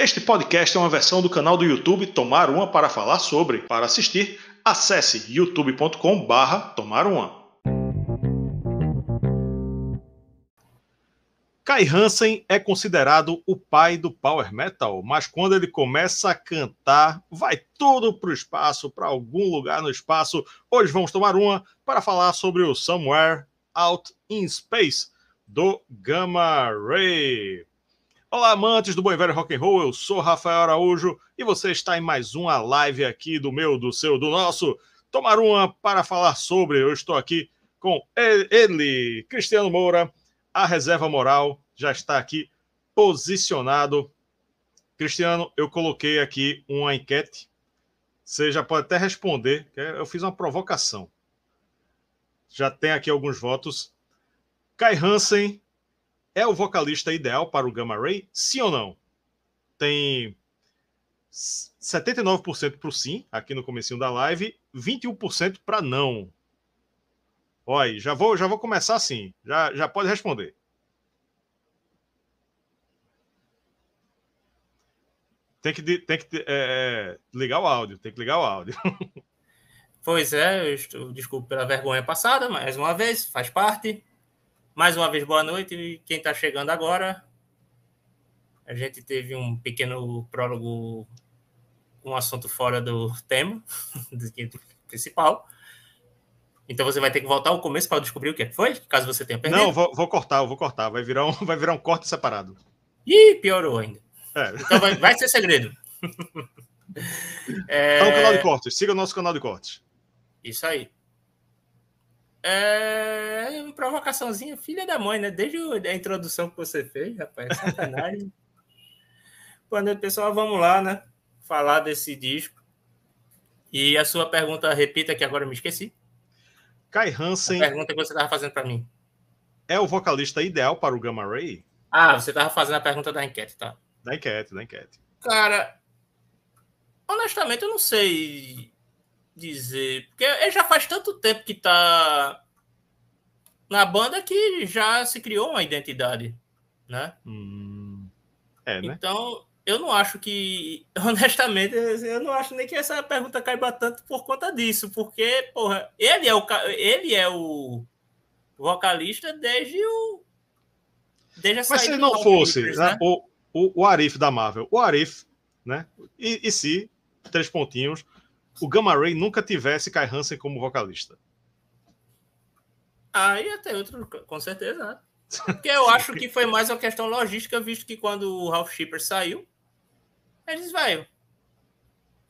Este podcast é uma versão do canal do YouTube Tomar Uma para falar sobre. Para assistir, acesse youtube.com/barra Tomar Uma. Kai Hansen é considerado o pai do power metal, mas quando ele começa a cantar, vai tudo para o espaço, para algum lugar no espaço. Hoje vamos tomar uma para falar sobre o Somewhere Out in Space do Gamma Ray. Olá, amantes do bom velho rock and roll. Eu sou Rafael Araújo e você está em mais uma live aqui do meu, do seu, do nosso Tomar uma para falar sobre. Eu estou aqui com ele, Cristiano Moura a reserva moral já está aqui posicionado. Cristiano, eu coloquei aqui uma enquete. Você já pode até responder. Eu fiz uma provocação. Já tem aqui alguns votos. Kai Hansen é o vocalista ideal para o Gamma Ray? Sim ou não? Tem 79% para o sim, aqui no comecinho da live, 21% para não. Olha, já vou, já vou começar assim. Já, já pode responder. Tem que, tem que é, é, ligar o áudio, tem que ligar o áudio. Pois é, eu estou, desculpe pela vergonha passada, mais uma vez, faz parte. Mais uma vez, boa noite. E quem está chegando agora, a gente teve um pequeno prólogo, um assunto fora do tema, do principal. Então você vai ter que voltar ao começo para descobrir o que foi, caso você tenha perdido. Não, vou, vou cortar, vou cortar. Vai virar um, vai virar um corte separado. Ih, piorou ainda. É. Então vai, vai, ser segredo. é... Tá no canal de cortes. Siga o nosso canal de cortes. Isso aí. É uma provocaçãozinha, filha da mãe, né? Desde a introdução que você fez, rapaz, sacanagem. Boa noite, pessoal. Vamos lá, né? Falar desse disco. E a sua pergunta, repita que agora eu me esqueci. Kai Hansen. A pergunta que você estava fazendo para mim. É o vocalista ideal para o Gamma Ray? Ah, você estava fazendo a pergunta da enquete, tá? Da enquete, da enquete. Cara, honestamente, eu não sei dizer. Porque ele já faz tanto tempo que tá na banda que já se criou uma identidade, né? Hum, é, né? Então, eu não acho que, honestamente, eu não acho nem que essa pergunta caiba tanto por conta disso, porque, porra, ele é o, ele é o vocalista desde o. Desde a Mas se não fosse Clippers, né? o, o, o Arif da Marvel, o Arif, né? E, e se, três pontinhos, o Gamma Ray nunca tivesse Kai Hansen como vocalista? Aí até outro, com certeza, né? Porque eu acho que foi mais uma questão logística, visto que quando o Ralph Shipper saiu, eles, velho,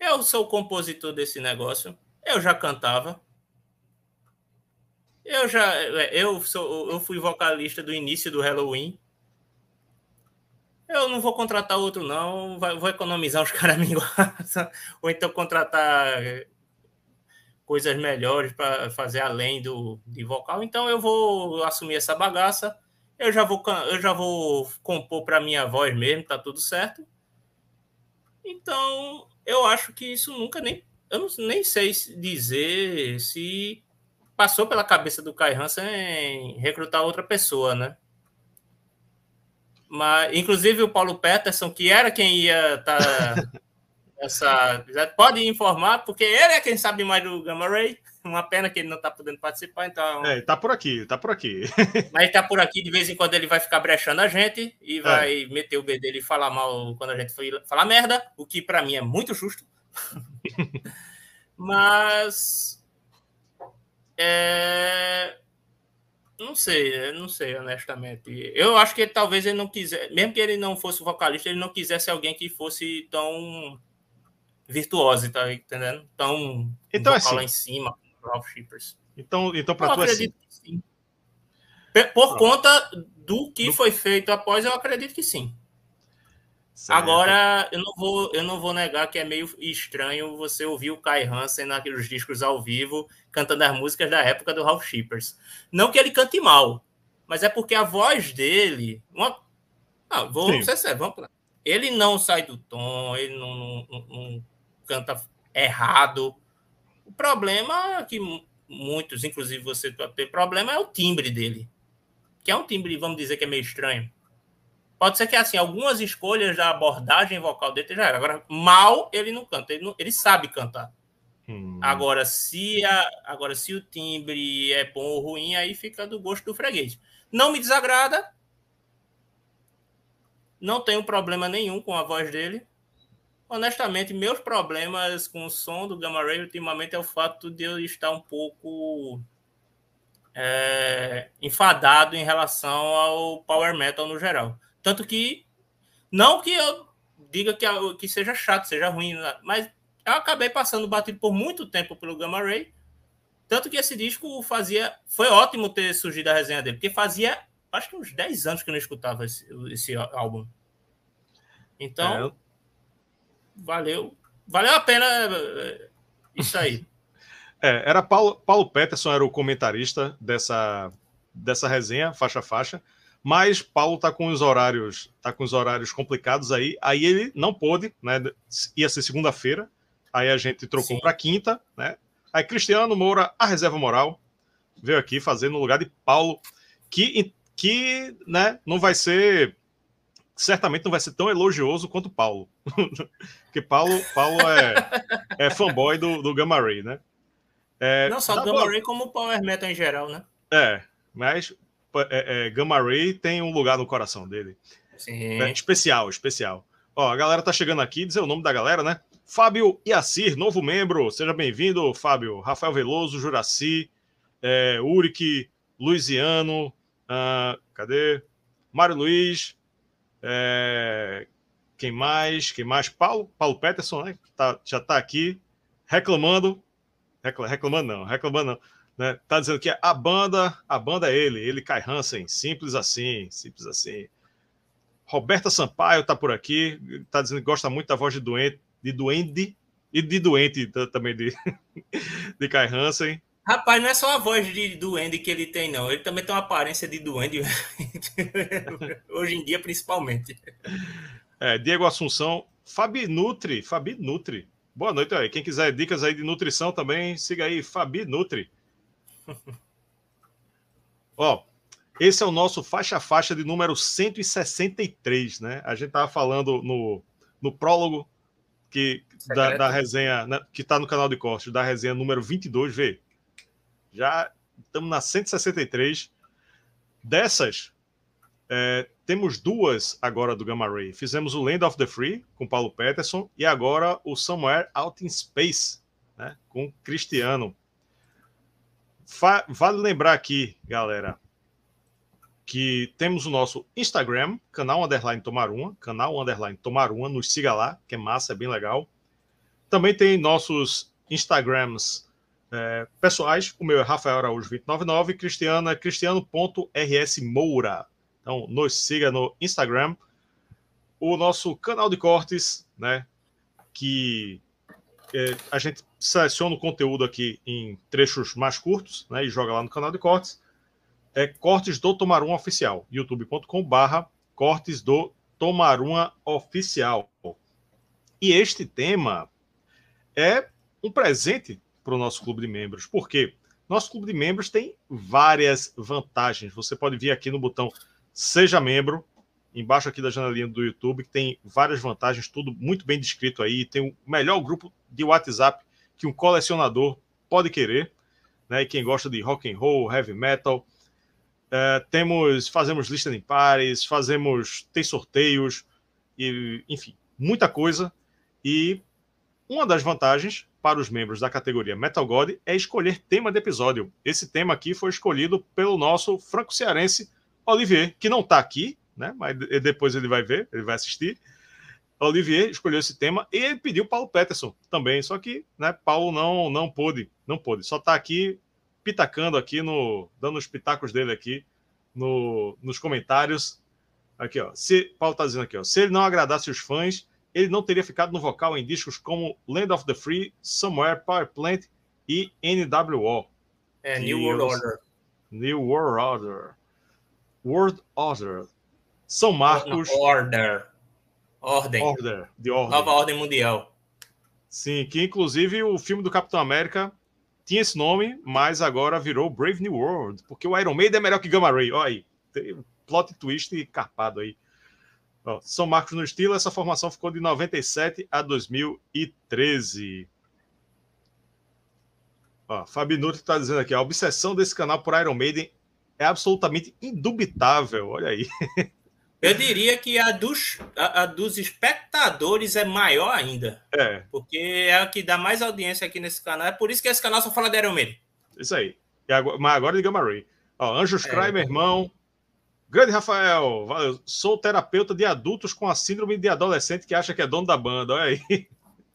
eu sou o compositor desse negócio, eu já cantava, eu já, eu sou, eu fui vocalista do início do Halloween, eu não vou contratar outro não, vou economizar os caras me ou então contratar coisas melhores para fazer além do de vocal, então eu vou assumir essa bagaça, eu já vou eu já vou compor para minha voz mesmo, tá tudo certo então, eu acho que isso nunca nem. Eu não, nem sei dizer se passou pela cabeça do Kai Hansen recrutar outra pessoa, né? Mas, inclusive, o Paulo Peterson, que era quem ia estar. Tá essa, pode informar, porque ele é quem sabe mais do Gamma Ray. Uma pena que ele não está podendo participar, então. É, tá por aqui, tá por aqui. Mas está por aqui, de vez em quando ele vai ficar brechando a gente e é. vai meter o B dele e falar mal quando a gente for falar merda, o que para mim é muito justo. Mas. É... Não sei, não sei, honestamente. Eu acho que talvez ele não quisesse, mesmo que ele não fosse vocalista, ele não quisesse alguém que fosse tão virtuoso, tá entendendo? Tão então, assim, lá em cima. Ralph Shippers. Então, então para tu é assim. sim. Por conta do que foi feito após, eu acredito que sim. Certo. Agora, eu não, vou, eu não vou negar que é meio estranho você ouvir o Kai Hansen naqueles discos ao vivo, cantando as músicas da época do Ralph Shippers. Não que ele cante mal, mas é porque a voz dele. Uma... Não, vou Sim. ser sério, vamos lá. Ele não sai do tom, ele não, não, não, canta errado. O problema é que muitos, inclusive você ter problema, é o timbre dele. Que é um timbre, vamos dizer, que é meio estranho. Pode ser que assim, algumas escolhas da abordagem vocal dele já era. Agora, mal ele não canta, ele, não, ele sabe cantar. Hum. Agora, se a, agora, se o timbre é bom ou ruim, aí fica do gosto do freguês. Não me desagrada. Não tenho problema nenhum com a voz dele. Honestamente, meus problemas com o som do Gamma Ray ultimamente é o fato de eu estar um pouco é, enfadado em relação ao power metal no geral. Tanto que, não que eu diga que, que seja chato, seja ruim, mas eu acabei passando batido por muito tempo pelo Gamma Ray. Tanto que esse disco fazia. Foi ótimo ter surgido a resenha dele, porque fazia acho que uns 10 anos que eu não escutava esse, esse álbum. Então, é. valeu. Valeu a pena eh, isso aí. É, era Paulo, Paulo Peterson era o comentarista dessa, dessa resenha, faixa a faixa, mas Paulo tá com os horários, tá com os horários complicados aí, aí ele não pôde, né? Ia ser segunda-feira, aí a gente trocou para quinta, né? Aí Cristiano Moura, a reserva moral, veio aqui fazer no lugar de Paulo, que que, né, não vai ser certamente não vai ser tão elogioso quanto Paulo. Porque Paulo, Paulo é, é fanboy do, do Gamma Ray, né? É, não só do Gamma Ray, como o Power Metal em geral, né? É, mas é, é, Gamma Ray tem um lugar no coração dele. Sim. É, especial, especial. Ó, a galera tá chegando aqui, dizer o nome da galera, né? Fábio Iacir, novo membro. Seja bem-vindo, Fábio. Rafael Veloso, Juraci, é, Uric, Luiziano, uh, cadê? Mário Luiz, é, quem mais? Quem mais? Paulo, Paulo Peterson, né? Tá, já está aqui reclamando. reclamando não, reclamando não. Né? Tá dizendo que a banda, a banda é ele, ele cai Hansen, simples assim, simples assim. Roberta Sampaio tá por aqui, tá dizendo que gosta muito da voz de doente, de duende e de doente também de, de Kai Hansen. Rapaz, não é só a voz de duende que ele tem, não. Ele também tem uma aparência de duende, hoje em dia, principalmente. É, Diego Assunção, Fabi Nutri, Fabi Nutri. Boa noite aí. Quem quiser dicas aí de nutrição também, siga aí, Fabi Nutri. Ó, esse é o nosso faixa faixa de número 163, né? A gente tava falando no, no prólogo que, da, da, resenha, né, que está no canal de cortes, da resenha número 22, vê. Já estamos na 163. Dessas, é, temos duas agora do Gamma Ray. Fizemos o Land of the Free com Paulo Peterson e agora o Somewhere Out in Space né, com Cristiano. Vale lembrar aqui, galera, que temos o nosso Instagram, canal underline tomar uma, canal underline tomar uma, nos siga lá, que é massa, é bem legal. Também tem nossos Instagrams é, pessoais, o meu é Rafael Araújo 299, Cristiano é cristiano.rsmoura. Então, nos siga no Instagram. O nosso canal de cortes, né? Que é, a gente seleciona o conteúdo aqui em trechos mais curtos, né? E joga lá no canal de cortes. É Cortes do Tomaruma Oficial, youtube.com/barra Cortes do Tomaruma Oficial. E este tema é um presente para o nosso clube de membros. Por quê? Nosso clube de membros tem várias vantagens. Você pode vir aqui no botão Seja Membro, embaixo aqui da janelinha do YouTube, que tem várias vantagens, tudo muito bem descrito aí. Tem o melhor grupo de WhatsApp que um colecionador pode querer, né? E quem gosta de rock and roll, heavy metal. É, temos, fazemos lista em pares, fazemos, tem sorteios, e, enfim, muita coisa. E uma das vantagens para os membros da categoria Metal God é escolher tema de episódio. Esse tema aqui foi escolhido pelo nosso franco-cearense Olivier, que não está aqui, né? Mas depois ele vai ver, ele vai assistir. Olivier escolheu esse tema e ele pediu Paulo Peterson também, só que, né, Paulo não não pôde, não pôde. Só está aqui pitacando aqui no dando os pitacos dele aqui no, nos comentários. Aqui, ó. Se Paulo está dizendo aqui, ó, se ele não agradasse os fãs, ele não teria ficado no vocal em discos como Land of the Free, Somewhere, Power Plant e NWO. É, New World Order. New World Order. World Order. São Marcos. Order. Ordem. Order. De ordem. Nova Ordem Mundial. Sim, que inclusive o filme do Capitão América tinha esse nome, mas agora virou Brave New World, porque o Iron Maiden é melhor que Gamma Ray. Olha aí, tem plot twist carpado aí. Ó, São Marcos no estilo, essa formação ficou de 97 a 2013. Ó, Nuto está dizendo aqui: a obsessão desse canal por Iron Maiden é absolutamente indubitável. Olha aí. Eu diria que a dos, a, a, dos espectadores é maior ainda. É. Porque é a que dá mais audiência aqui nesse canal. É por isso que esse canal só fala de Iron. Isso aí. Agora, mas agora de Gamma Ray. Ó, Anjos é, Cry, meu irmão. Grande Rafael. Valeu. Sou terapeuta de adultos com a síndrome de adolescente que acha que é dono da banda. Olha aí.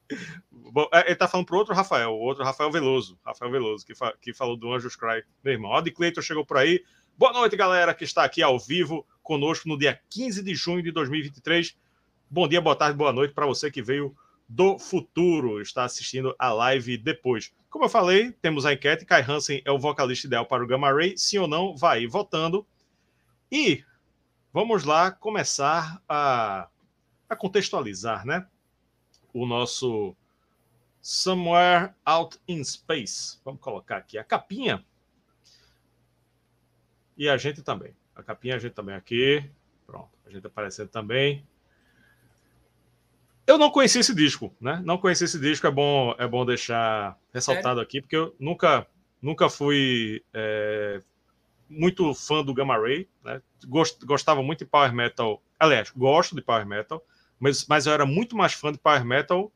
Bom, é, ele tá falando pro outro Rafael, o outro Rafael Veloso. Rafael Veloso, que, fa que falou do Anjos Cry. Meu irmão. Ó, de Cleiton chegou por aí. Boa noite, galera, que está aqui ao vivo conosco no dia 15 de junho de 2023. Bom dia, boa tarde, boa noite para você que veio do futuro, está assistindo a live depois. Como eu falei, temos a enquete. Kai Hansen é o vocalista ideal para o Gamma Ray? Sim ou não? Vai votando. E vamos lá começar a, a contextualizar, né? O nosso Somewhere Out in Space. Vamos colocar aqui a capinha. E a gente também. A capinha a gente também aqui. Pronto, a gente aparecendo também. Eu não conheci esse disco, né? Não conheci esse disco, é bom, é bom deixar ressaltado aqui, porque eu nunca, nunca fui é, muito fã do Gamma Ray, né? Gost, gostava muito de Power Metal. Aliás, gosto de Power Metal, mas, mas eu era muito mais fã de Power Metal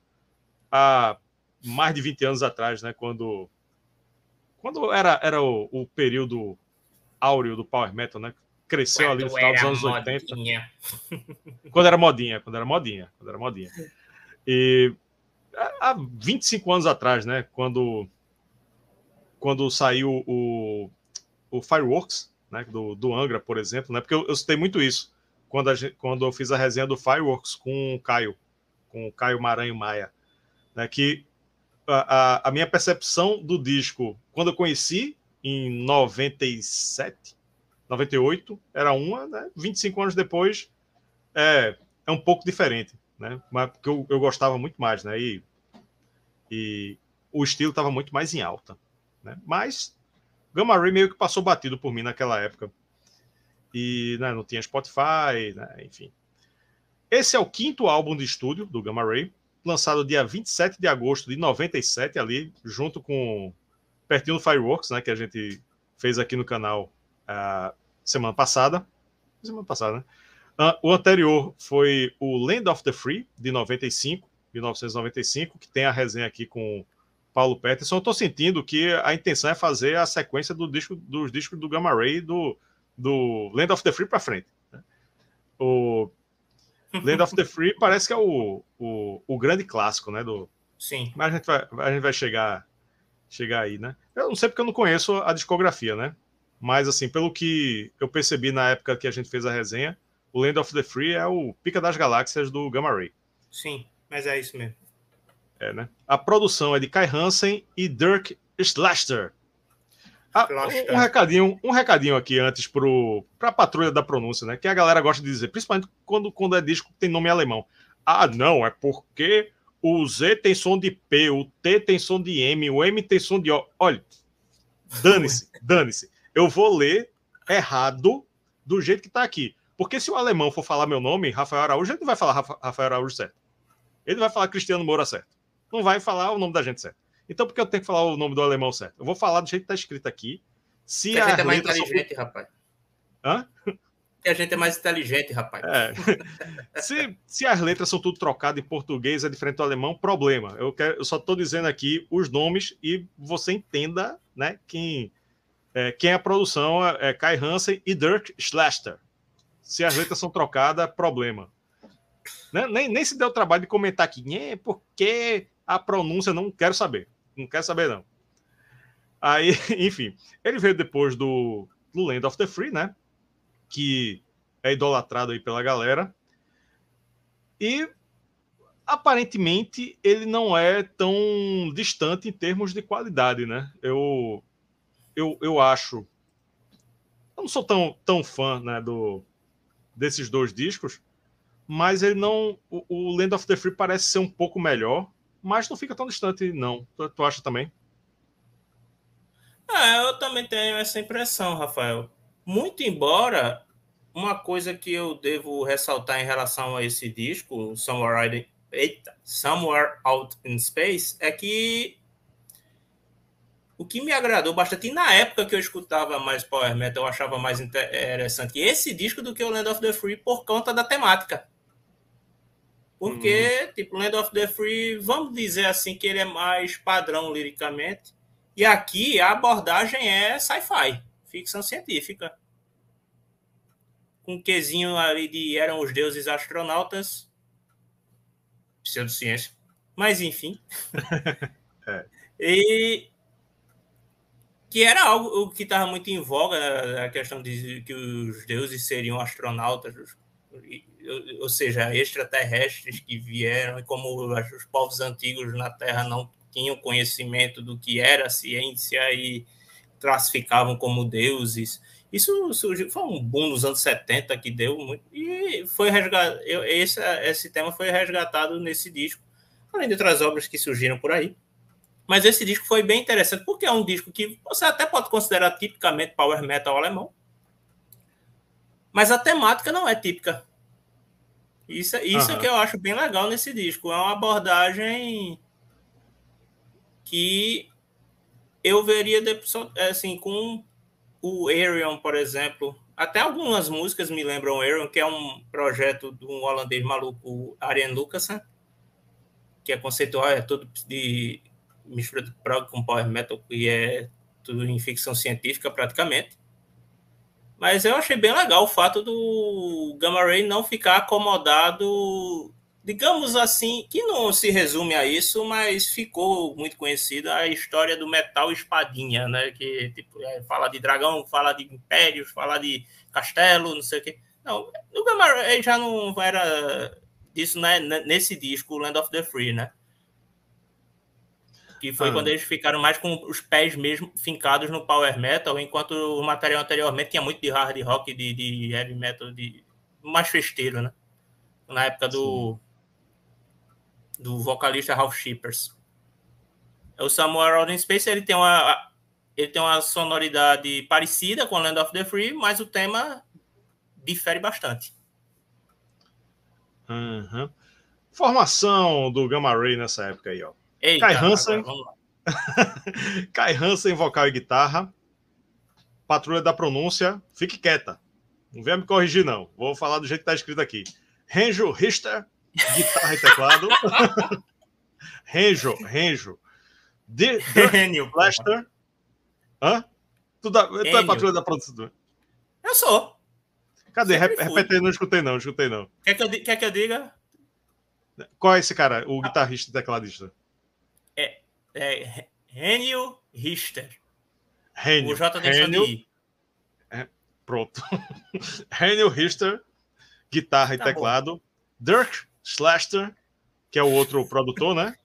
há mais de 20 anos atrás, né? Quando, quando era, era o, o período áureo do Power Metal, né? cresceu quando ali no final dos anos modinha. 80. quando era modinha, quando era modinha, quando era modinha. E há 25 anos atrás, né? Quando, quando saiu o, o Fireworks, né? Do, do Angra, por exemplo, né? Porque eu, eu citei muito isso quando, gente, quando eu fiz a resenha do Fireworks com o Caio, com o Caio Maranho Maia, né? Que a, a, a minha percepção do disco, quando eu conheci em 97, 98 era uma, né? 25 anos depois é, é um pouco diferente, né? Mas porque eu, eu gostava muito mais, né? E, e o estilo estava muito mais em alta, né? Mas Gamma Ray meio que passou batido por mim naquela época. E né, não tinha Spotify, né? enfim. Esse é o quinto álbum de estúdio do Gamma Ray, lançado dia 27 de agosto de 97 ali, junto com pertinho do Fireworks, né, que a gente fez aqui no canal uh, semana passada. Semana passada, né? Uh, o anterior foi o Land of the Free, de 95, 1995, que tem a resenha aqui com Paulo Peterson. Eu estou sentindo que a intenção é fazer a sequência do disco, dos discos do Gamma Ray do, do Land of the Free para frente. Né? O Land of the Free parece que é o, o, o, grande clássico, né? Do... Sim. Mas a gente vai, a gente vai chegar, chegar aí, né? Eu não sei porque eu não conheço a discografia, né? Mas, assim, pelo que eu percebi na época que a gente fez a resenha, o Land of the Free é o pica das galáxias do Gamma Ray. Sim, mas é isso mesmo. É, né? A produção é de Kai Hansen e Dirk Schlachter. Ah, um, um, recadinho, um recadinho aqui antes para a patrulha da pronúncia, né? Que a galera gosta de dizer, principalmente quando, quando é disco que tem nome alemão. Ah, não, é porque o Z tem som de P, o T tem som de M, o M tem som de O. Olha, dane-se, dane-se eu vou ler errado do jeito que está aqui. Porque se o alemão for falar meu nome, Rafael Araújo, ele não vai falar Rafael Araújo certo. Ele vai falar Cristiano Moura certo. Não vai falar o nome da gente certo. Então, por que eu tenho que falar o nome do alemão certo? Eu vou falar do jeito que está escrito aqui. Se a gente é mais inteligente, são... rapaz. Hã? Que a gente é mais inteligente, rapaz. É. se, se as letras são tudo trocadas em português, é diferente do alemão, problema. Eu, quero, eu só estou dizendo aqui os nomes e você entenda né, quem, é, quem é a produção é, é Kai Hansen e Dirk Schlachter. Se as letras são trocadas, problema. Né? Nem, nem se deu o trabalho de comentar aqui, é porque a pronúncia não quero saber. Não quero saber, não. Aí, enfim, ele veio depois do, do Land of the Free, né? Que é idolatrado aí pela galera. E aparentemente ele não é tão distante em termos de qualidade, né? Eu eu, eu acho. Eu não sou tão, tão fã né, do, desses dois discos, mas ele não. O, o, Land of the Free parece ser um pouco melhor, mas não fica tão distante, não. Tu, tu acha também? É, eu também tenho essa impressão, Rafael. Muito embora uma coisa que eu devo ressaltar em relação a esse disco, Somewhere, Somewhere Out in Space, é que o que me agradou bastante, e na época que eu escutava mais Power Metal, eu achava mais interessante esse disco do que o Land of the Free por conta da temática. Porque, uhum. tipo, Land of the Free, vamos dizer assim, que ele é mais padrão liricamente. E aqui a abordagem é sci-fi, ficção científica. Com um quezinho ali de eram os deuses astronautas. Pseudociência. Mas, enfim. é. E que era algo que estava muito em voga, né, a questão de que os deuses seriam astronautas, ou seja, extraterrestres que vieram, e como os povos antigos na Terra não tinham conhecimento do que era a ciência e classificavam como deuses. Isso surgiu, foi um boom nos anos 70 que deu muito, e foi resgatado, esse, esse tema foi resgatado nesse disco, além de outras obras que surgiram por aí. Mas esse disco foi bem interessante, porque é um disco que você até pode considerar tipicamente power metal alemão. Mas a temática não é típica. Isso, isso uhum. é que eu acho bem legal nesse disco. É uma abordagem que eu veria assim, com o Arion, por exemplo. Até algumas músicas me lembram Arion, que é um projeto de um holandês maluco, Arjen Lucassen, que é conceitual, é todo de mistura de prog com power metal, e é tudo em ficção científica praticamente. Mas eu achei bem legal o fato do Gamma Ray não ficar acomodado, digamos assim, que não se resume a isso, mas ficou muito conhecida a história do metal espadinha, né? Que tipo, é, fala de dragão, fala de impérios, fala de castelo, não sei o quê. Não, o Gamma já não era isso né, nesse disco, Land of the Free, né? que foi ah. quando eles ficaram mais com os pés mesmo fincados no power metal, enquanto o material anteriormente tinha muito de hard rock, de, de heavy metal, de mais festeiro, né? Na época do Sim. Do vocalista Ralph Shippers. O Samuel Roden Space ele tem uma ele tem uma sonoridade parecida com Land of the Free, mas o tema difere bastante. Uhum. Formação do Gamma Ray nessa época aí, ó. Eita, Kai Hansen. Kai Hansen, vocal e guitarra. Patrulha da pronúncia, fique quieta. Não venha me corrigir, não. Vou falar do jeito que tá escrito aqui. Renjo Richter, guitarra e teclado. Renjo, Renjo. De, Dirk Blaster. Hã? Tu, dá, tu é patrulha da produção? Eu sou. Cadê? Repete não escutei não, escutei não. Quer que eu, quer que eu diga? Qual é esse cara, o guitarrista e tecladista? é Renio Richter. Renio. O J Renio. É, pronto. Renio Richter, guitarra e tá teclado. Bom. Dirk Schlachter, que é o outro produtor, né?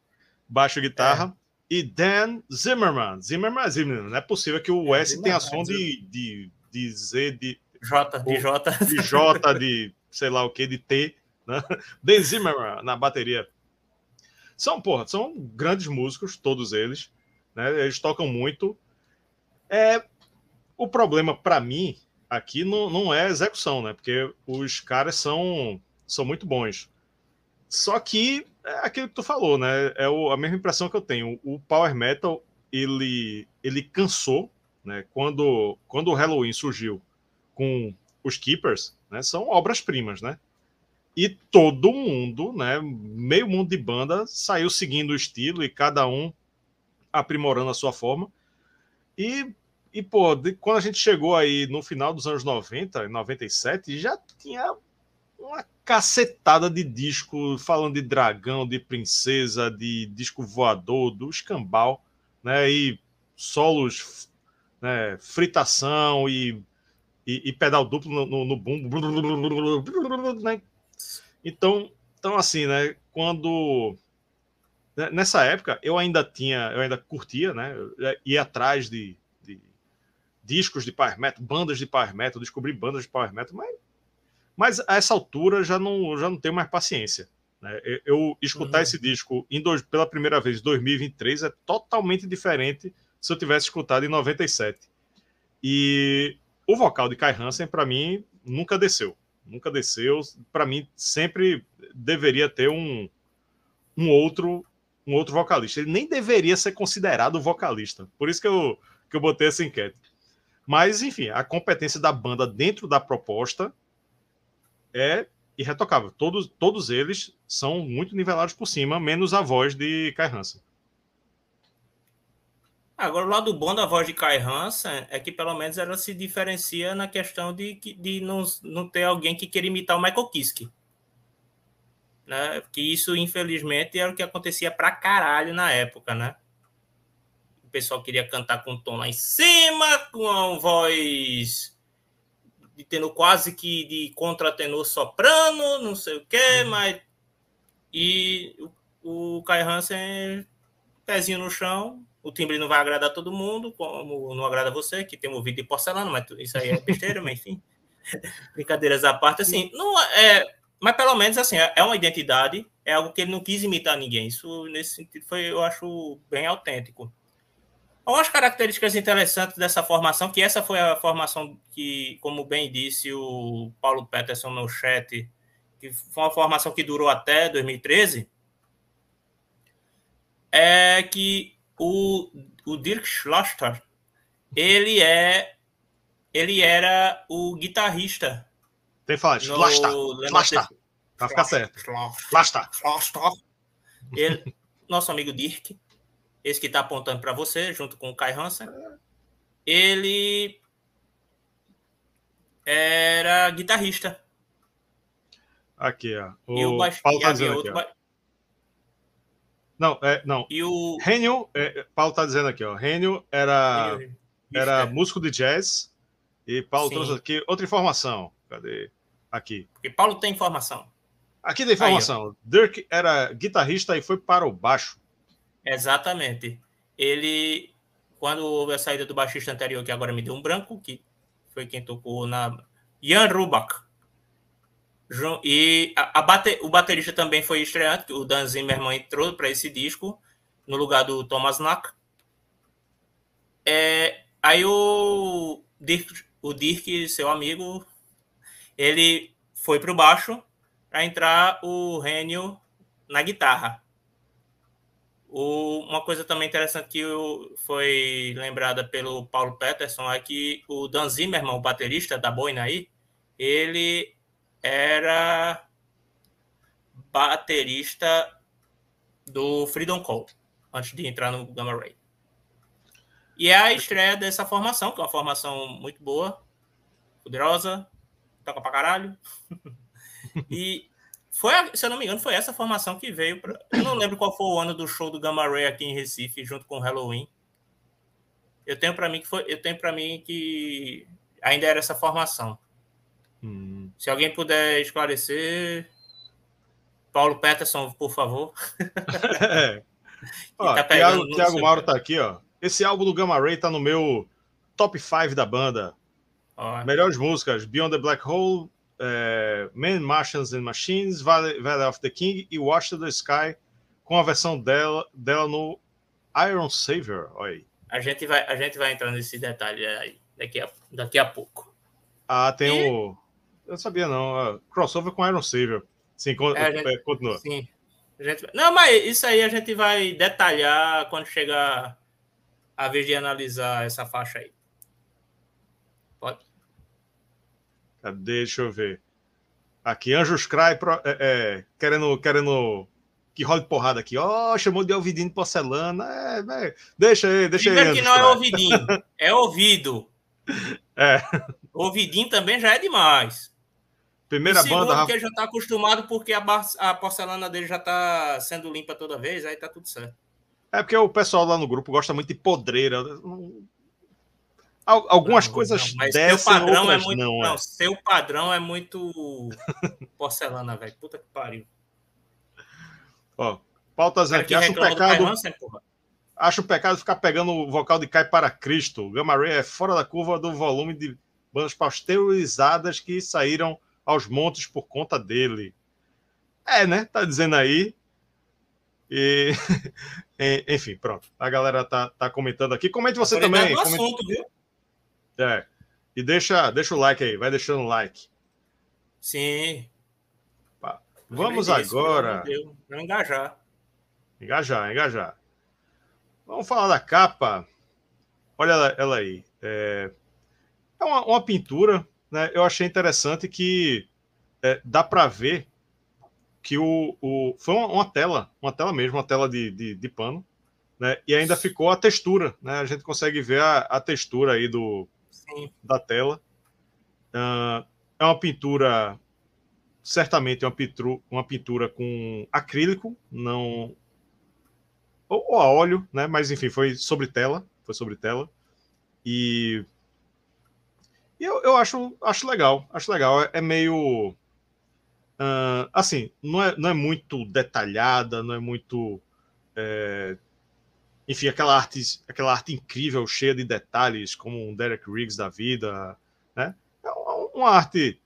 Baixo e guitarra. É. E Dan Zimmerman. Zimmerman, Zimmerman. Não é possível que o é, S tenha som de, de, de Z, de. J, de J. De J, de sei lá o que, de T. Né? Dan Zimmerman na bateria. São, porra, são grandes músicos, todos eles. Né? Eles tocam muito. É, o problema, para mim, aqui não, não é execução, né? Porque os caras são, são muito bons. Só que é aquilo que tu falou, né? É o, a mesma impressão que eu tenho. O Power Metal, ele, ele cansou, né? Quando, quando o Halloween surgiu com os Keepers, né? São obras-primas, né? E todo mundo, né, meio mundo de banda, saiu seguindo o estilo e cada um aprimorando a sua forma. E, e pô, de, quando a gente chegou aí no final dos anos 90, 97, já tinha uma cacetada de disco falando de dragão, de princesa, de disco voador, do escambau, né, e solos, né, fritação e, e, e pedal duplo no, no, no boom, né, então, então assim, né? Quando né, nessa época eu ainda tinha, eu ainda curtia, né? ia atrás de, de, discos de power metal, bandas de power metal, descobri bandas de power metal, mas, mas a essa altura já não, já não tenho mais paciência. Né? Eu, eu escutar uhum. esse disco dois, pela primeira vez em 2023 é totalmente diferente se eu tivesse escutado em 97. E o vocal de Kai Hansen, para mim, nunca desceu. Nunca desceu. Para mim, sempre deveria ter um, um outro um outro vocalista. Ele nem deveria ser considerado vocalista. Por isso que eu, que eu botei essa enquete. Mas, enfim, a competência da banda dentro da proposta é irretocável. Todos, todos eles são muito nivelados por cima, menos a voz de Kai Hansen. Agora, o lado bom da voz de Kai Hansen é que pelo menos ela se diferencia na questão de, de não, não ter alguém que queira imitar o Michael Kiske. Né? Que isso, infelizmente, era o que acontecia pra caralho na época, né? O pessoal queria cantar com um tom lá em cima, com a voz de tendo quase que de contratenor soprano, não sei o que, uhum. mas. E o, o Kai Hansen, pezinho no chão, o timbre não vai agradar todo mundo, como não agrada você, que tem ouvido de porcelana, mas isso aí é besteira, mas enfim. Brincadeiras à parte, assim, não é. Mas pelo menos assim, é, é uma identidade, é algo que ele não quis imitar ninguém. Isso, nesse sentido, foi, eu acho bem autêntico. Algumas características interessantes dessa formação, que essa foi a formação que, como bem disse o Paulo Peterson no chat, que foi uma formação que durou até 2013, é que o, o Dirk Schloster, ele é ele era o guitarrista. Tem falar, Schloster, Schloster, pra ficar certo. Schloster. Ele, nosso amigo Dirk, esse que está apontando para você, junto com o Kai Hansen, ele era guitarrista. Aqui, ó. O, e o baix... Paulo tá dizendo aqui, ba... Não, é, não. E o Renio, é, Paulo tá dizendo aqui, ó. Renio era era músico de jazz e Paulo Sim. trouxe aqui outra informação. Cadê? Aqui. Porque Paulo tem informação. Aqui tem informação. Aí, Dirk era guitarrista e foi para o baixo. Exatamente. Ele, quando houve a saída do baixista anterior, que agora me deu um branco, que foi quem tocou na. Jan Rubach. E a, a bate, o baterista também foi estreante, o Dan Zimmerman entrou para esse disco, no lugar do Thomas Nack. É, aí o Dirk, o Dirk, seu amigo, ele foi para o baixo para entrar o Renio na guitarra. O, uma coisa também interessante que foi lembrada pelo Paulo Peterson é que o Dan Zimmerman, o baterista da Boina aí, ele era baterista do Freedom Call, antes de entrar no Gamma Ray. E é a estreia dessa formação, que é uma formação muito boa, poderosa, toca pra caralho. e foi, se eu não me engano, foi essa formação que veio. Pra... Eu não lembro qual foi o ano do show do Gamma Ray aqui em Recife, junto com o Halloween. Eu tenho para mim que foi, eu tenho para mim que ainda era essa formação. Hum. Se alguém puder esclarecer, Paulo Peterson, por favor. é. ó, tá Thiago, Thiago Mauro tá aqui, ó. Esse álbum do Gamma Ray tá no meu top 5 da banda. Ó. Melhores músicas: Beyond the Black Hole, é, Men, Martians and Machines, Valley, Valley of the King e Watch the Sky, com a versão dela, dela no Iron Savior. Olha aí. A gente vai, a gente vai entrar nesse detalhe aí daqui a, daqui a pouco. Ah, tem e... o. Eu não sabia, não. Uh, crossover com Iron Savior. Sim, con... é, gente... É, continua. Sim. Gente... Não, mas isso aí a gente vai detalhar quando chegar a vez de analisar essa faixa aí. Deixa eu ver. Aqui, Anjos Cry é, é, querendo, querendo que role porrada aqui. Ó, oh, chamou de ouvidinho de porcelana. É, é, deixa aí, deixa Primeiro aí. que não é ouvidinho, é ouvido. É. Ouvidinho também já é demais. Primeira e segundo, banda. que ele já tá acostumado porque a, a porcelana dele já tá sendo limpa toda vez, aí tá tudo certo. É porque o pessoal lá no grupo gosta muito de podreira. Algumas não, coisas não, descem, seu padrão é muito, não, não, é. seu padrão é muito porcelana, velho. Puta que pariu. Ó, pautas aqui. Acho pecado. Hansen, acho pecado ficar pegando o vocal de Cai para Cristo. Gamma Ray é fora da curva do volume de bandas pasteurizadas que saíram aos montes por conta dele. É, né? Tá dizendo aí. E, enfim, pronto. A galera tá, tá comentando aqui. Comente você também. Comente... Assunto, viu? É. E deixa, deixa o like aí, vai deixando o like. Sim. Vamos agora. Engajar. Engajar, engajar. Vamos falar da capa. Olha ela, ela aí. É, é uma, uma, pintura, né? Eu achei interessante que é, dá para ver que o, o foi uma, uma, tela, uma tela mesmo, uma tela de, de, de, pano, né? E ainda ficou a textura, né? A gente consegue ver a, a textura aí do, da tela. Uh, é uma pintura, certamente é uma pintura, uma pintura com acrílico, não ou, ou a óleo, né? Mas enfim, foi sobre tela, foi sobre tela. E, e eu, eu acho, acho legal, acho legal. É, é meio uh, assim, não é, não é muito detalhada, não é muito é, enfim, aquela arte, aquela arte incrível, cheia de detalhes, como um Derek Riggs da vida, né? É uma arte,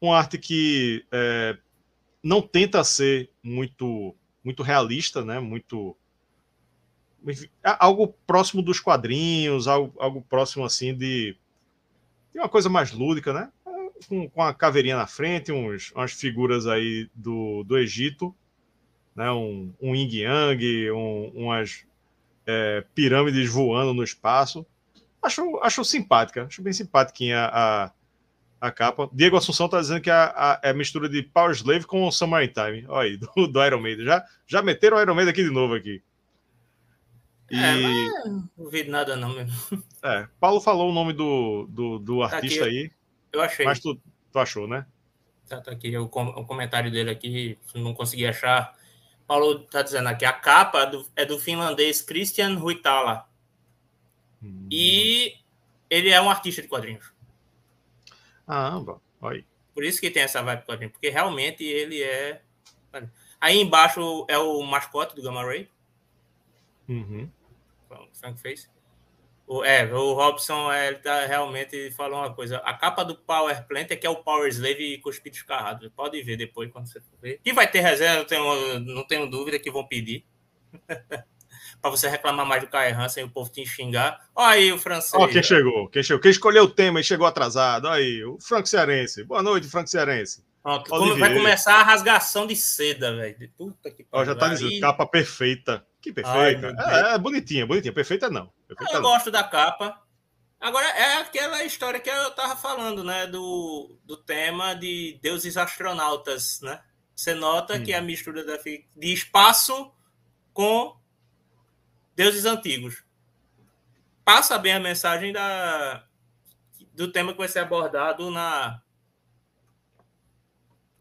uma arte que é, não tenta ser muito, muito realista, né? Muito enfim, é algo próximo dos quadrinhos, algo, algo próximo assim de, de uma coisa mais lúdica, né? Com, com a caveirinha na frente, uns, umas figuras aí do, do Egito, né? Um, um yin yang, um, umas é, pirâmides voando no espaço. Acho, acho simpática, acho bem simpática a, a capa. Diego Assunção está dizendo que a, a, é a mistura de Power Slave com Summer Time. Olha aí, do, do Iron Maiden. Já, já meteram o Iron Maiden aqui de novo aqui. E... É, mas não duvido nada não mesmo. É, Paulo falou o nome do, do, do tá artista aí. Eu achei. Mas tu, tu achou, né? Tá, tá aqui o, o comentário dele aqui, não consegui achar. Paulo está dizendo aqui, a capa do, é do finlandês Christian Huitala. Hum. E ele é um artista de quadrinhos. Ah, bom. Aí. Por isso que tem essa vibe de quadrinho, porque realmente ele é. Aí embaixo é o mascote do Gamma Ray. Uhum. Frank fez. O, é, o Robson é, ele tá, realmente falou uma coisa. A capa do Power Plant é que é o Power Slave cuspido escarrado. Pode ver depois quando você for ver. E vai ter reserva, não tenho, não tenho dúvida que vão pedir. para você reclamar mais do Kai Hansen e o povo te xingar. Olha aí o francês. Ó, quem chegou, quem chegou. Quem escolheu o tema e chegou atrasado. Olha aí, o Franco Cearense. Boa noite, Franco Cearense. Ó, vai começar a rasgação de seda, velho. Puta que pariu. Ó, já tá dizendo, capa perfeita. Que perfeita. Ai, é, é, bonitinha, bonitinha. Perfeita não. Eu gosto da capa. Agora, é aquela história que eu tava falando, né? Do, do tema de deuses astronautas, né? Você nota hum. que a mistura da, de espaço com deuses antigos. Passa bem a mensagem da, do tema que vai ser abordado na.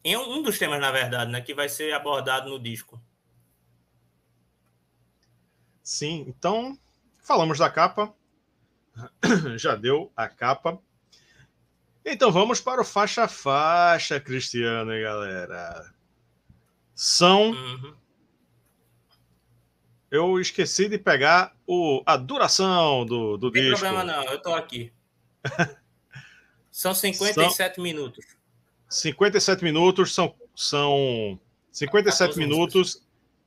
Em um dos temas, na verdade, né? Que vai ser abordado no disco. Sim, então falamos da capa. Já deu a capa. Então vamos para o faixa a faixa, Cristiano e galera. São. Uhum. Eu esqueci de pegar o, a duração do, do não disco. Não tem problema, não, eu estou aqui. são 57 são... minutos. 57 minutos são, são 57 minutos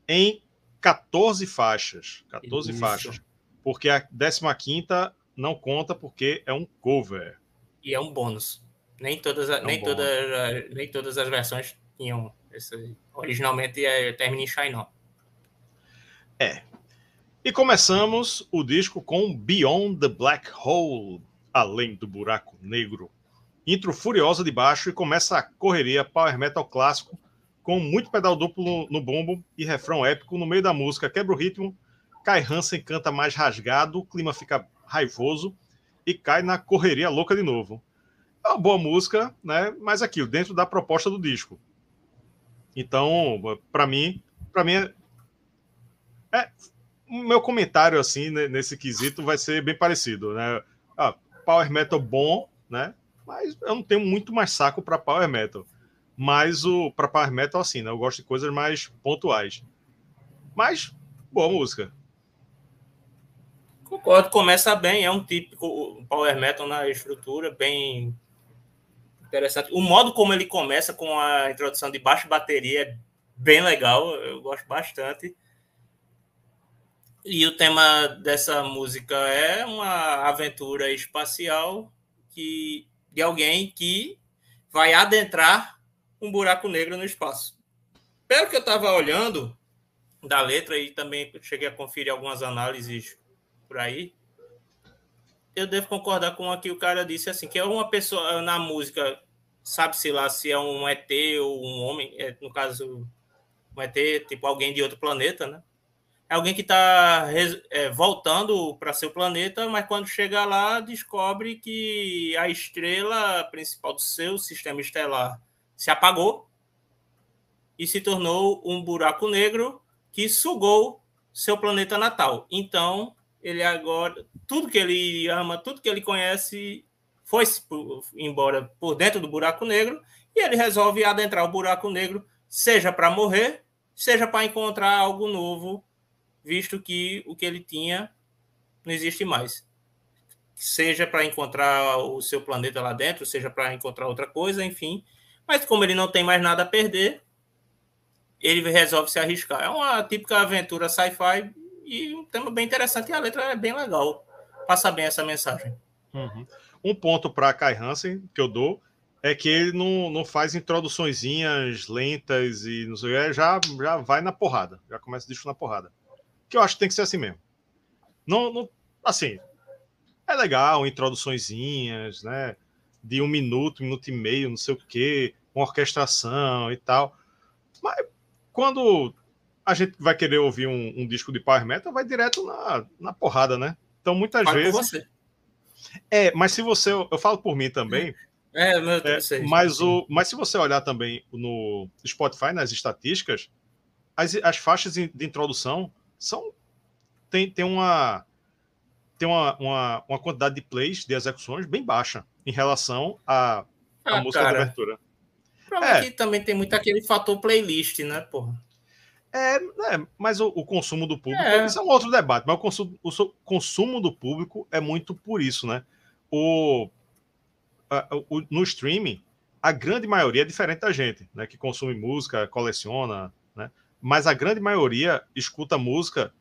em 14 faixas. 14 Isso. faixas. Porque a 15 não conta porque é um cover. E é um bônus. Nem todas, é um nem, todas, nem todas as versões tinham. Esse, originalmente é Termine Shine É. E começamos o disco com Beyond the Black Hole Além do Buraco Negro. Intro furiosa de baixo e começa a correria power metal clássico com muito pedal duplo no bombo e refrão épico no meio da música, quebra o ritmo, Kai Hansen canta mais rasgado, o clima fica raivoso e cai na correria louca de novo. É uma boa música, né? Mas aquilo dentro da proposta do disco. Então, para mim, para mim é, é meu comentário assim nesse quesito vai ser bem parecido, né? Ah, power metal bom, né? Mas eu não tenho muito mais saco para power metal. Mas o para power metal assim, né? Eu gosto de coisas mais pontuais. Mas boa música. Concordo, começa bem, é um típico power metal na estrutura, bem interessante. O modo como ele começa com a introdução de baixo bateria é bem legal, eu gosto bastante. E o tema dessa música é uma aventura espacial que, de alguém que vai adentrar um buraco negro no espaço. Pelo que eu estava olhando da letra e também cheguei a conferir algumas análises por aí, eu devo concordar com o que o cara disse, assim, que é uma pessoa na música, sabe-se lá se é um ET ou um homem, é, no caso, um ET, tipo alguém de outro planeta, né? É alguém que está é, voltando para seu planeta, mas quando chega lá, descobre que a estrela principal do seu sistema estelar se apagou e se tornou um buraco negro que sugou seu planeta natal. Então, ele agora, tudo que ele ama, tudo que ele conhece, foi embora por dentro do buraco negro e ele resolve adentrar o buraco negro, seja para morrer, seja para encontrar algo novo visto que o que ele tinha não existe mais. Seja para encontrar o seu planeta lá dentro, seja para encontrar outra coisa, enfim. Mas como ele não tem mais nada a perder, ele resolve se arriscar. É uma típica aventura sci-fi e um tema bem interessante e a letra é bem legal. Passa bem essa mensagem. Uhum. Um ponto para Kai Hansen que eu dou é que ele não, não faz introduçõezinhas lentas e não sei, já, já vai na porrada, já começa o disco na porrada que eu acho que tem que ser assim mesmo. Não, não assim, é legal, introduçõezinhas, né? De um minuto, minuto e meio, não sei o quê, uma orquestração e tal. Mas quando a gente vai querer ouvir um, um disco de power metal, vai direto na, na porrada, né? Então, muitas vezes. Você. É, mas se você. Eu falo por mim também. É, meu Deus, é, mas, o, mas se você olhar também no Spotify, nas estatísticas, as, as faixas de introdução são tem, tem uma tem uma, uma, uma quantidade de plays, de execuções bem baixa em relação à, à ah, música cara, de abertura. É. que também tem muito aquele fator playlist, né, porra? É, é mas o, o, consumo do público, é. isso é um outro debate, mas o consumo, o consumo do público é muito por isso, né? O, a, o, no streaming, a grande maioria é diferente da gente, né? Que consome música, coleciona, né? mas a grande maioria escuta música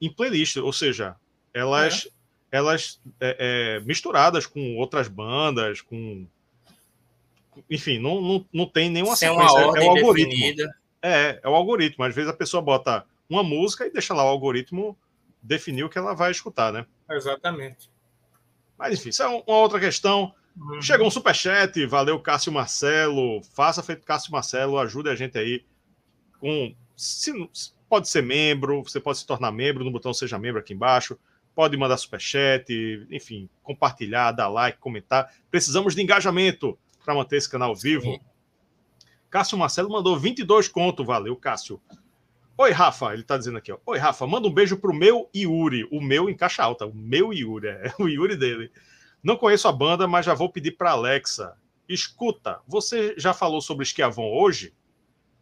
em playlist, ou seja, elas, é. elas é, é, misturadas com outras bandas, com. Enfim, não, não, não tem nenhuma Sem sequência. é o algoritmo. Definida. É, é o algoritmo. Às vezes a pessoa bota uma música e deixa lá o algoritmo definir o que ela vai escutar, né? Exatamente. Mas enfim, isso é uma outra questão. Uhum. Chegou um superchat, valeu Cássio Marcelo. Faça feito Cássio Marcelo, ajude a gente aí com se, pode ser membro, você pode se tornar membro no botão Seja Membro aqui embaixo, pode mandar superchat, enfim, compartilhar, dar like, comentar. Precisamos de engajamento para manter esse canal vivo. Sim. Cássio Marcelo mandou 22 conto, valeu, Cássio. Oi, Rafa, ele está dizendo aqui, ó. Oi, Rafa, manda um beijo pro meu Yuri, o meu em caixa alta, o meu Yuri, é o Yuri dele. Não conheço a banda, mas já vou pedir para Alexa. Escuta, você já falou sobre Esquiavon hoje?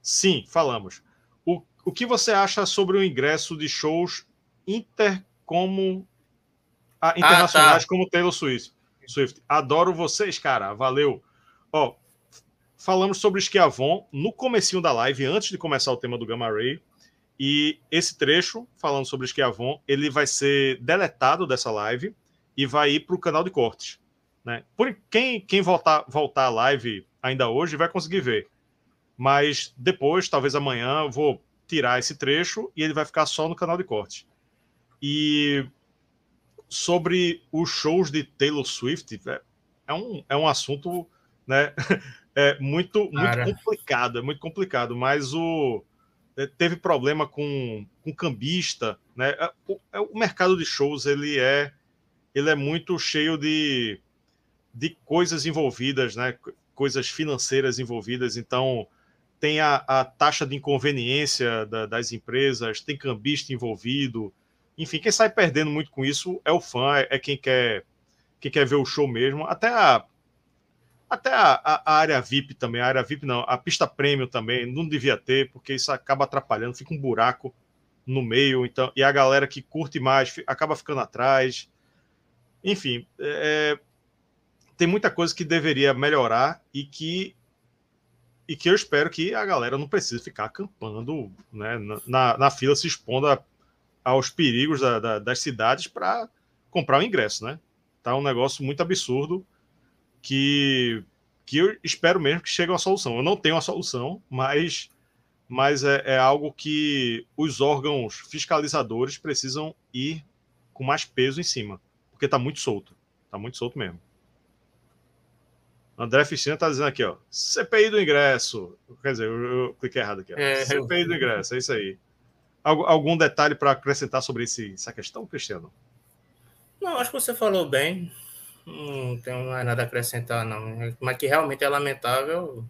Sim, falamos. O que você acha sobre o ingresso de shows inter como ah, internacionais ah, tá. como Taylor Swift? Swift? Adoro vocês, cara. Valeu. Ó, falamos sobre Esquiavon no comecinho da live, antes de começar o tema do Gamma Ray. E esse trecho, falando sobre Esquiavon, ele vai ser deletado dessa live e vai ir para o canal de cortes. Né? Por quem, quem voltar, voltar à live ainda hoje vai conseguir ver. Mas depois, talvez amanhã, eu vou tirar esse trecho e ele vai ficar só no canal de corte. E sobre os shows de Taylor Swift, é, é um, é um assunto né, é muito, muito complicado, é muito complicado, mas o é, teve problema com, com cambista, né? É, o, é, o mercado de shows ele é ele é muito cheio de, de coisas envolvidas, né? Coisas financeiras envolvidas, então tem a, a taxa de inconveniência da, das empresas, tem cambista envolvido. Enfim, quem sai perdendo muito com isso é o fã, é, é quem quer quem quer ver o show mesmo. Até a, até a, a, área VIP também, a área VIP não, a pista premium também não devia ter, porque isso acaba atrapalhando, fica um buraco no meio, então, e a galera que curte mais acaba ficando atrás. Enfim, é, tem muita coisa que deveria melhorar e que e que eu espero que a galera não precise ficar acampando né, na, na fila, se expondo a, aos perigos da, da, das cidades para comprar o ingresso, né? Tá um negócio muito absurdo que que eu espero mesmo que chegue a uma solução. Eu não tenho a solução, mas, mas é, é algo que os órgãos fiscalizadores precisam ir com mais peso em cima, porque está muito solto. Está muito solto mesmo. André Ficina está dizendo aqui, ó. CPI do ingresso. Quer dizer, eu, eu cliquei errado aqui. É, CPI eu... do ingresso, é isso aí. Algum detalhe para acrescentar sobre esse, essa questão, Cristiano? Não, acho que você falou bem. Não tenho mais nada a acrescentar, não. Mas que realmente é lamentável,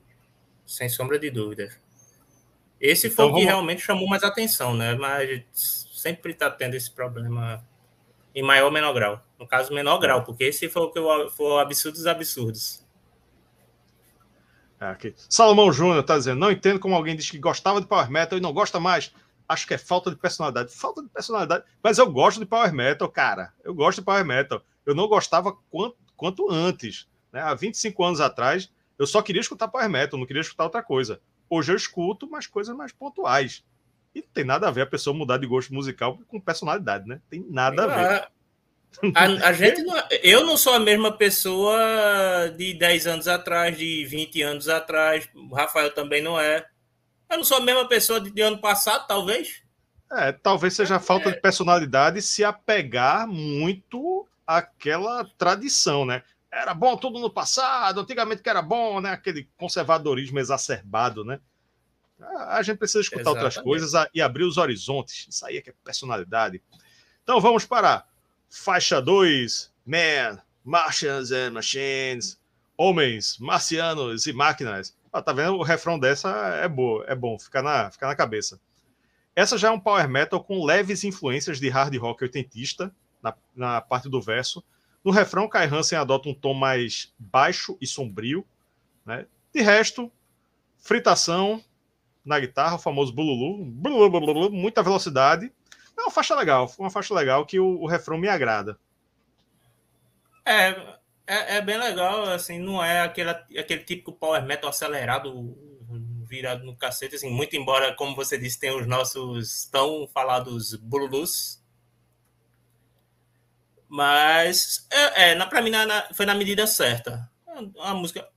sem sombra de dúvidas. Esse então, foi o que vamos... realmente chamou mais atenção, né? Mas sempre está tendo esse problema em maior ou menor grau. No caso, menor grau, porque esse foi o que foi o absurdo dos absurdos. É, aqui. Salomão Júnior está dizendo: não entendo como alguém diz que gostava de Power Metal e não gosta mais. Acho que é falta de personalidade. Falta de personalidade. Mas eu gosto de Power Metal, cara. Eu gosto de Power Metal. Eu não gostava quanto, quanto antes. Né? Há 25 anos atrás, eu só queria escutar Power Metal, não queria escutar outra coisa. Hoje eu escuto, mas coisas mais pontuais. E não tem nada a ver a pessoa mudar de gosto musical com personalidade, né? Tem nada a ver. A, a gente não, eu não sou a mesma pessoa de 10 anos atrás, de 20 anos atrás. O Rafael também não é. Eu não sou a mesma pessoa de, de ano passado, talvez. É, talvez seja a falta é. de personalidade se apegar muito àquela tradição, né? Era bom tudo no passado, antigamente que era bom, né? Aquele conservadorismo exacerbado, né? A gente precisa escutar Exatamente. outras coisas e abrir os horizontes. Isso aí é que é personalidade. Então vamos para Faixa 2, Man, Martians and Machines, Homens, Marcianos e Máquinas. Ah, tá vendo? O refrão dessa é boa, é bom, fica na, fica na cabeça. Essa já é um power metal com leves influências de hard rock oitentista na, na parte do verso. No refrão, Kai Hansen adota um tom mais baixo e sombrio. Né? De resto, fritação na guitarra, o famoso bululu, bululu muita velocidade é uma faixa legal, uma faixa legal que o, o refrão me agrada. É, é, é, bem legal, assim, não é aquele, aquele típico power metal acelerado, virado no cacete, assim, muito embora, como você disse, tem os nossos tão falados bululus. Mas, é, é na, pra mim, na, foi na medida certa. É uma música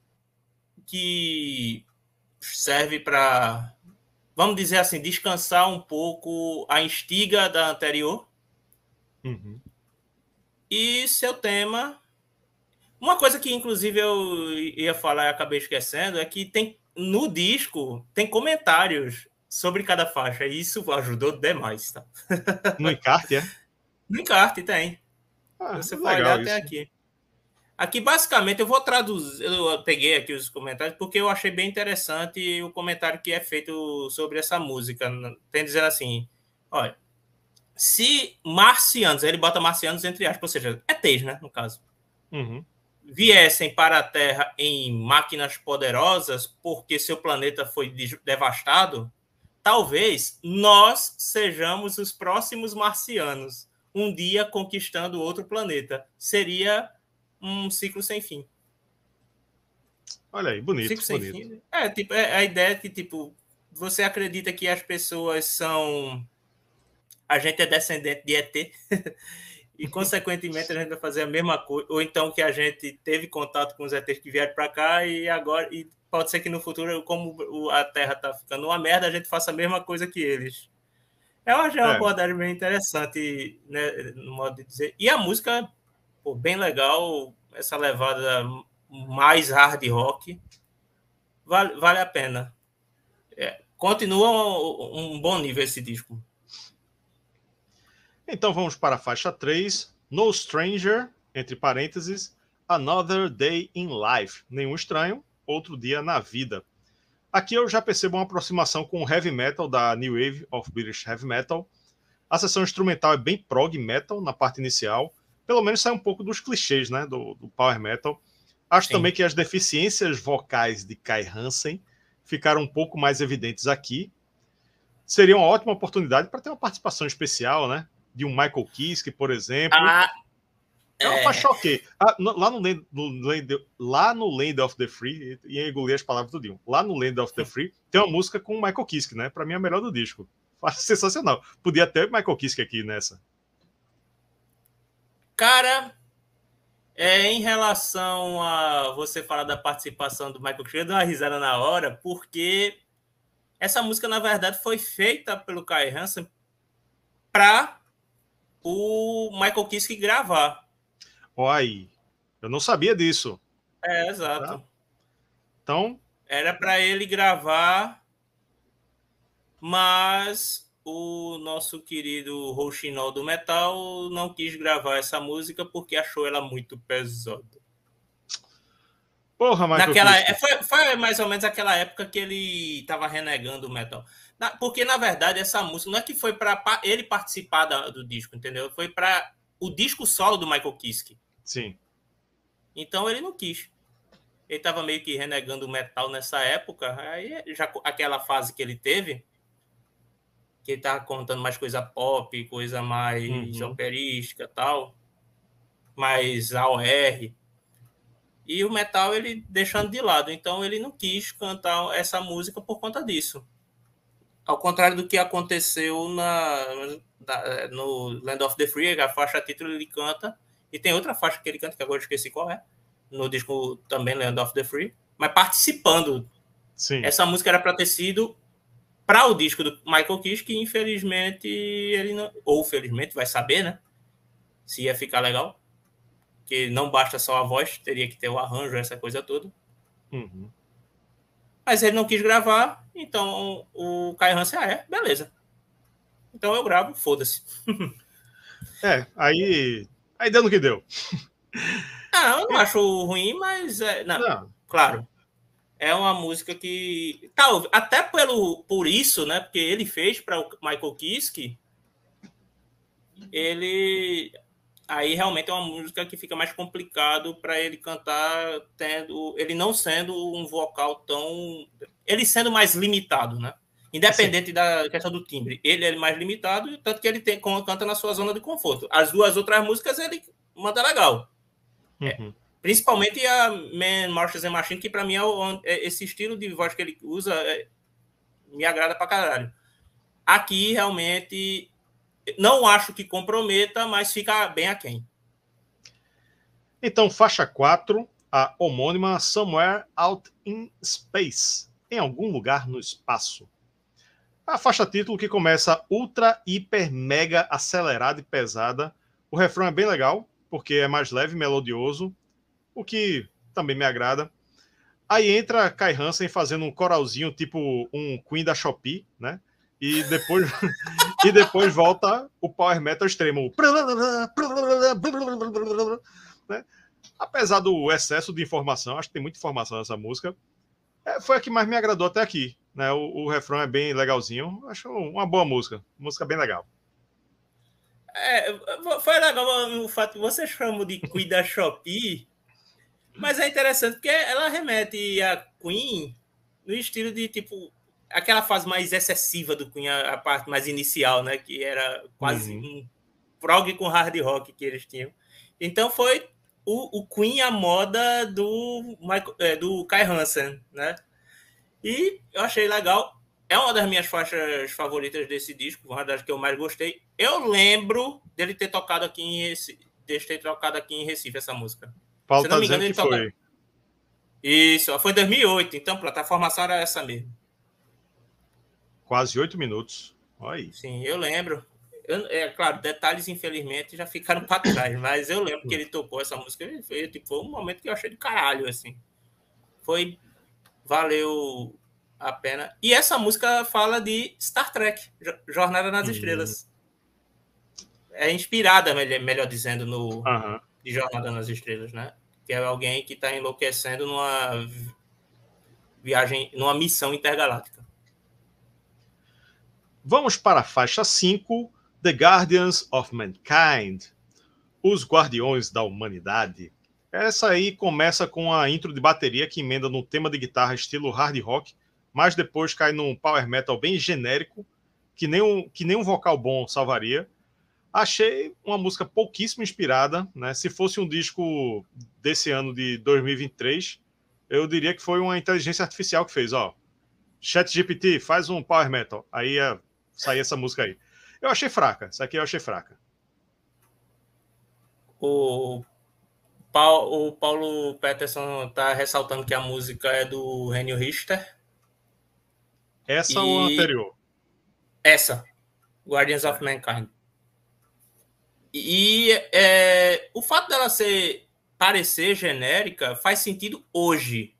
que serve para vamos dizer assim, descansar um pouco a instiga da anterior. Uhum. E seu tema. Uma coisa que, inclusive, eu ia falar e acabei esquecendo é que tem no disco tem comentários sobre cada faixa. E isso ajudou demais, tá? No encarte, é? No encarte tem. Ah, Você olhar até aqui. Aqui, basicamente, eu vou traduzir. Eu peguei aqui os comentários porque eu achei bem interessante o comentário que é feito sobre essa música. Tem dizendo assim: olha, se marcianos, ele bota marcianos entre aspas, ou seja, ETs, né, no caso, uhum. viessem para a Terra em máquinas poderosas porque seu planeta foi devastado, talvez nós sejamos os próximos marcianos, um dia conquistando outro planeta. Seria um ciclo sem fim. Olha aí, bonito. Ciclo sem bonito. fim. É, tipo, é a ideia que, tipo, você acredita que as pessoas são. A gente é descendente de ET. e, consequentemente, a gente vai fazer a mesma coisa. Ou então que a gente teve contato com os ETs que vieram para cá e agora. E pode ser que no futuro, como a Terra está ficando uma merda, a gente faça a mesma coisa que eles. É uma, é uma é. abordagem bem interessante, né, no modo de dizer. E a música pô, bem legal, essa levada mais hard rock. Vale, vale a pena. É, continua um, um bom nível esse disco. Então vamos para a faixa 3, No Stranger, entre parênteses, Another Day in Life. Nenhum estranho, outro dia na vida. Aqui eu já percebo uma aproximação com o heavy metal da New Wave of British Heavy Metal. A sessão instrumental é bem prog metal na parte inicial, pelo menos sai um pouco dos clichês né, do, do power metal. Acho Sim. também que as deficiências vocais de Kai Hansen ficaram um pouco mais evidentes aqui. Seria uma ótima oportunidade para ter uma participação especial, né? De um Michael Kiske, por exemplo. Ah, é uma é... faixa ok. Ah, lá, no land, no land, lá no Land of the Free, e engolir as palavras do Dion. Lá no Land of the Free tem uma música com o Michael Kiske, né? Para mim é a melhor do disco. Sensacional. Podia ter Michael Kiske aqui nessa. Cara, É, em relação a você falar da participação do Michael Kiske, eu dei uma risada na hora, porque essa música, na verdade, foi feita pelo Kai Hansen para o Michael Kiske gravar. Oi, eu não sabia disso. É, exato. Tá? Então. Era para ele gravar, mas o nosso querido Rochinol do Metal não quis gravar essa música porque achou ela muito pesada. Porra, Michael Naquela, é, foi, foi, mais ou menos aquela época que ele estava renegando o metal. Na, porque, na verdade, essa música não é que foi para ele participar da, do disco, entendeu? Foi para o disco solo do Michael Kiske. Sim. Então ele não quis ele estava meio que renegando o metal nessa época. Aí já aquela fase que ele teve, que ele tava contando mais coisa pop, coisa mais uhum. operística tal, mais AOR. E o metal ele deixando de lado. Então ele não quis cantar essa música por conta disso. Ao contrário do que aconteceu na, na no Land of the Free, a faixa título ele canta. E tem outra faixa que ele canta, que agora eu esqueci qual é no disco também Land of the Free, mas participando. Sim. Essa música era para ter sido para o disco do Michael Kish, que infelizmente ele não, ou felizmente vai saber, né? Se ia ficar legal, que não basta só a voz, teria que ter o arranjo, essa coisa toda. Uhum. Mas ele não quis gravar, então o Kai Hansen, ah, é, beleza. Então eu gravo, foda-se. é, aí, aí deu no que deu. Não, eu não acho ruim, mas é, não, não. claro. É uma música que tal, até pelo por isso, né? Porque ele fez para o Michael Kiske, ele aí realmente é uma música que fica mais complicado para ele cantar tendo ele não sendo um vocal tão ele sendo mais limitado, né? Independente Sim. da questão do timbre, ele é mais limitado, tanto que ele tem canta na sua zona de conforto. As duas outras músicas ele manda legal. É, uhum. principalmente a Man, Marshals and Machine, que para mim é, o, é, esse estilo de voz que ele usa é, me agrada pra caralho. Aqui, realmente, não acho que comprometa, mas fica bem aquém. Então, faixa 4, a homônima Somewhere Out in Space, em algum lugar no espaço. A faixa título que começa ultra, hiper, mega acelerada e pesada. O refrão é bem legal, porque é mais leve, melodioso, o que também me agrada. Aí entra Kai Hansen fazendo um coralzinho, tipo um Queen da Shopee, né? E depois, e depois volta o power metal extremo. Né? Apesar do excesso de informação, acho que tem muita informação nessa música, é, foi a que mais me agradou até aqui. Né? O, o refrão é bem legalzinho. Acho uma boa música. Música bem legal. É, foi legal o fato que você chama de Queen da Shopee, mas é interessante porque ela remete a Queen no estilo de tipo aquela fase mais excessiva do Queen, a, a parte mais inicial, né? Que era quase uhum. um prog com hard rock que eles tinham. Então foi o, o Queen a moda do, Michael, é, do Kai Hansen, né? E eu achei legal é uma das minhas faixas favoritas desse disco, uma das que eu mais gostei. Eu lembro dele ter tocado aqui em Recife, de ter tocado aqui em Recife essa música. Paulo Se não tá me engano, ele tocou. Foi. Isso, foi em 2008, então a formação era essa mesmo. Quase oito minutos. Olha aí. Sim, eu lembro. Eu, é claro, detalhes infelizmente já ficaram para trás, mas eu lembro que ele tocou essa música. Foi, tipo, foi um momento que eu achei de caralho, assim. Foi. Valeu a pena. E essa música fala de Star Trek, Jornada nas uhum. Estrelas. É inspirada, melhor dizendo, no uhum. de Jornada nas Estrelas, né? Que é alguém que está enlouquecendo numa viagem, numa missão intergaláctica. Vamos para a faixa 5, The Guardians of Mankind, Os Guardiões da Humanidade. Essa aí começa com a intro de bateria que emenda no tema de guitarra estilo hard rock, mas depois cai num power metal bem genérico, que nem um, que nem um vocal bom salvaria. Achei uma música pouquíssimo inspirada, né? Se fosse um disco desse ano de 2023, eu diria que foi uma inteligência artificial que fez, ó. Chat GPT, faz um power metal. Aí ia sair essa música aí. Eu achei fraca. Essa aqui eu achei fraca. O o Paulo Peterson está ressaltando que a música é do Renio Richter. Essa e... ou a anterior? Essa, Guardians of Mankind. E é, o fato dela ser parecer genérica faz sentido hoje.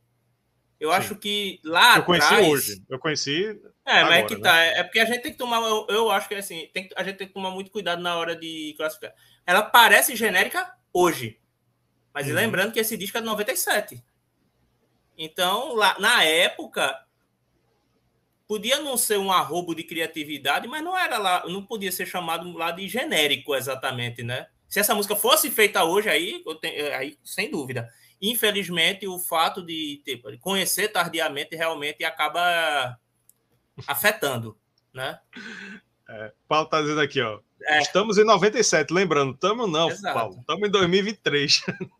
Eu Sim. acho que lá Eu conheci atrás... hoje. Eu conheci. É, agora, mas é que né? tá. É porque a gente tem que tomar. Eu, eu acho que é assim, tem, a gente tem que tomar muito cuidado na hora de classificar. Ela parece genérica hoje. Mas uhum. lembrando que esse disco é de 97. Então, lá, na época, podia não ser um arrobo de criatividade, mas não era lá, não podia ser chamado lá de genérico exatamente, né? Se essa música fosse feita hoje, aí, tenho, aí sem dúvida. Infelizmente, o fato de conhecer tardiamente realmente acaba afetando, né? É, Paulo está dizendo aqui, ó. É. Estamos em 97, lembrando, estamos não, Exato. Paulo, estamos em 2023.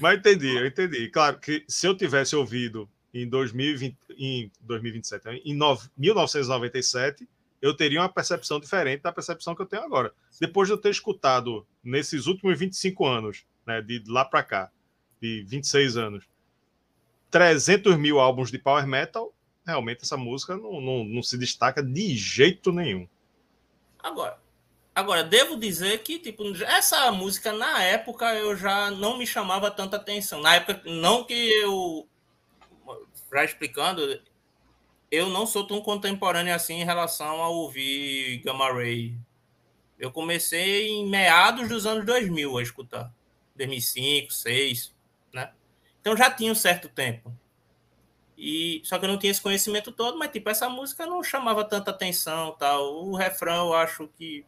Mas entendi, eu entendi. Claro que se eu tivesse ouvido em 2020, em 2027, né, em 1997, eu teria uma percepção diferente da percepção que eu tenho agora. Depois de eu ter escutado nesses últimos 25 anos, né, de lá para cá, de 26 anos, 300 mil álbuns de power metal, realmente essa música não, não, não se destaca de jeito nenhum. Agora, agora, devo dizer que, tipo, essa música, na época, eu já não me chamava tanta atenção. Na época, não que eu. Já explicando, eu não sou tão contemporâneo assim em relação a ouvir Gamma Ray. Eu comecei em meados dos anos 2000 a escutar. 2005, 2006, né? Então já tinha um certo tempo. E só que eu não tinha esse conhecimento todo, mas tipo essa música não chamava tanta atenção, tal. O refrão eu acho que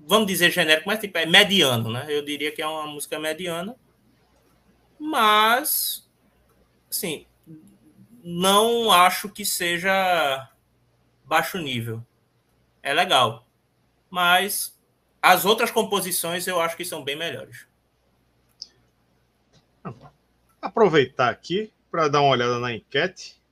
vamos dizer genérico, mas tipo é mediano, né? Eu diria que é uma música mediana. Mas assim, não acho que seja baixo nível. É legal. Mas as outras composições eu acho que são bem melhores aproveitar aqui para dar uma olhada na enquete.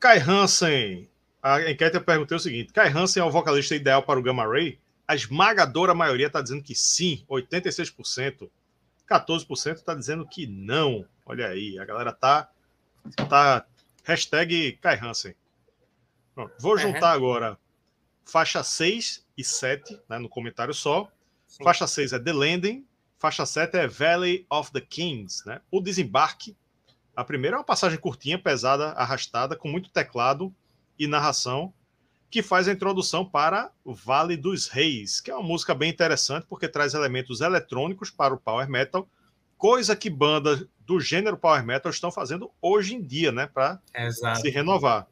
Kai Hansen, a enquete eu perguntei o seguinte: Kai Hansen é o vocalista ideal para o Gamma Ray? A esmagadora maioria está dizendo que sim, 86%. 14% está dizendo que não. Olha aí, a galera tá. tá hashtag Kai Hansen. Pronto, vou juntar uhum. agora faixa 6 e 7 né, no comentário só. Sim. Faixa 6 é The Landing, Faixa 7 é Valley of the Kings, né? O desembarque. A primeira é uma passagem curtinha, pesada, arrastada, com muito teclado e narração, que faz a introdução para Vale dos Reis, que é uma música bem interessante porque traz elementos eletrônicos para o power metal, coisa que bandas do gênero power metal estão fazendo hoje em dia, né, para se renovar.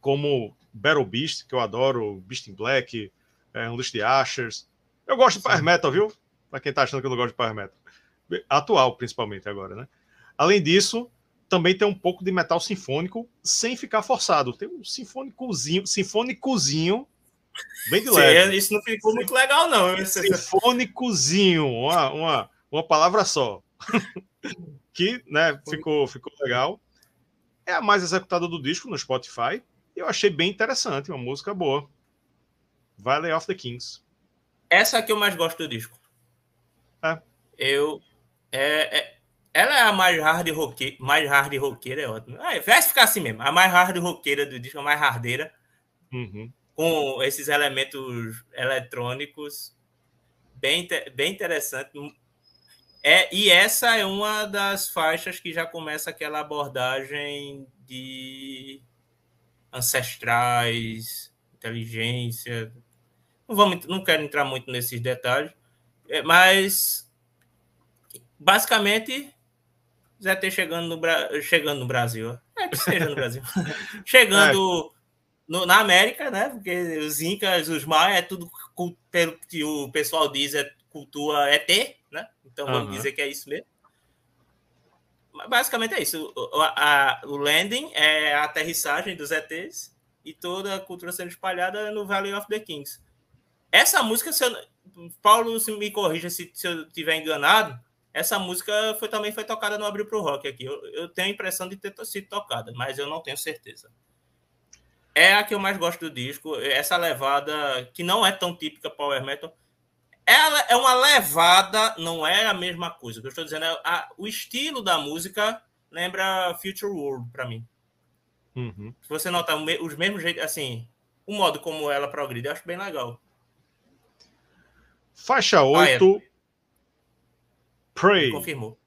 Como Battle Beast, que eu adoro, Beast in Black, é, Unleashed Ashers. Eu gosto de power metal, viu? para quem está achando que eu não gosto de power metal. Atual, principalmente agora, né? Além disso, também tem um pouco de metal sinfônico sem ficar forçado. Tem um sinfônicozinho, sinfônicozinho bem de leve. Sim, isso não ficou muito legal, não. Sinfônicozinho, uma, uma, uma palavra só. que né, ficou, ficou legal. É a mais executada do disco no Spotify. Eu achei bem interessante, uma música boa. Valley of the Kings. Essa é a que eu mais gosto do disco. É. Eu. É, é, ela é a mais hard roqueira. Mais hard roqueira é ótimo. Ah, vai ficar assim mesmo. A mais hard roqueira do disco, a mais hardeira. Uhum. Com esses elementos eletrônicos. Bem, bem interessante. É, e essa é uma das faixas que já começa aquela abordagem de ancestrais, inteligência. Não, vamos, não quero entrar muito nesses detalhes, é, mas, basicamente, ZT chegando no, Bra... chegando no Brasil. É que seja no Brasil. chegando é. no, na América, né? Porque os Incas, os Maias, é tudo, pelo que o pessoal diz, é cultura ET, né? Então vamos uhum. dizer que é isso mesmo. Basicamente é isso. O, a, o landing é a aterrissagem dos ETs e toda a cultura sendo espalhada no Valley of the Kings. Essa música, se eu, Paulo, se me corrija se, se eu estiver enganado, essa música foi, também foi tocada no Abril pro Rock aqui. Eu, eu, tenho a impressão de ter sido tocada, mas eu não tenho certeza. é a que eu mais gosto do disco. Essa levada, que não é tão típica Power Metal, ela é uma levada, não é a mesma coisa. O que eu estou dizendo é a, o estilo da música lembra Future World para mim. Uhum. Se você notar os mesmos jeitos, assim, o modo como ela progride, eu acho bem legal. Faixa 8. Ah, é. Pray. Ele confirmou.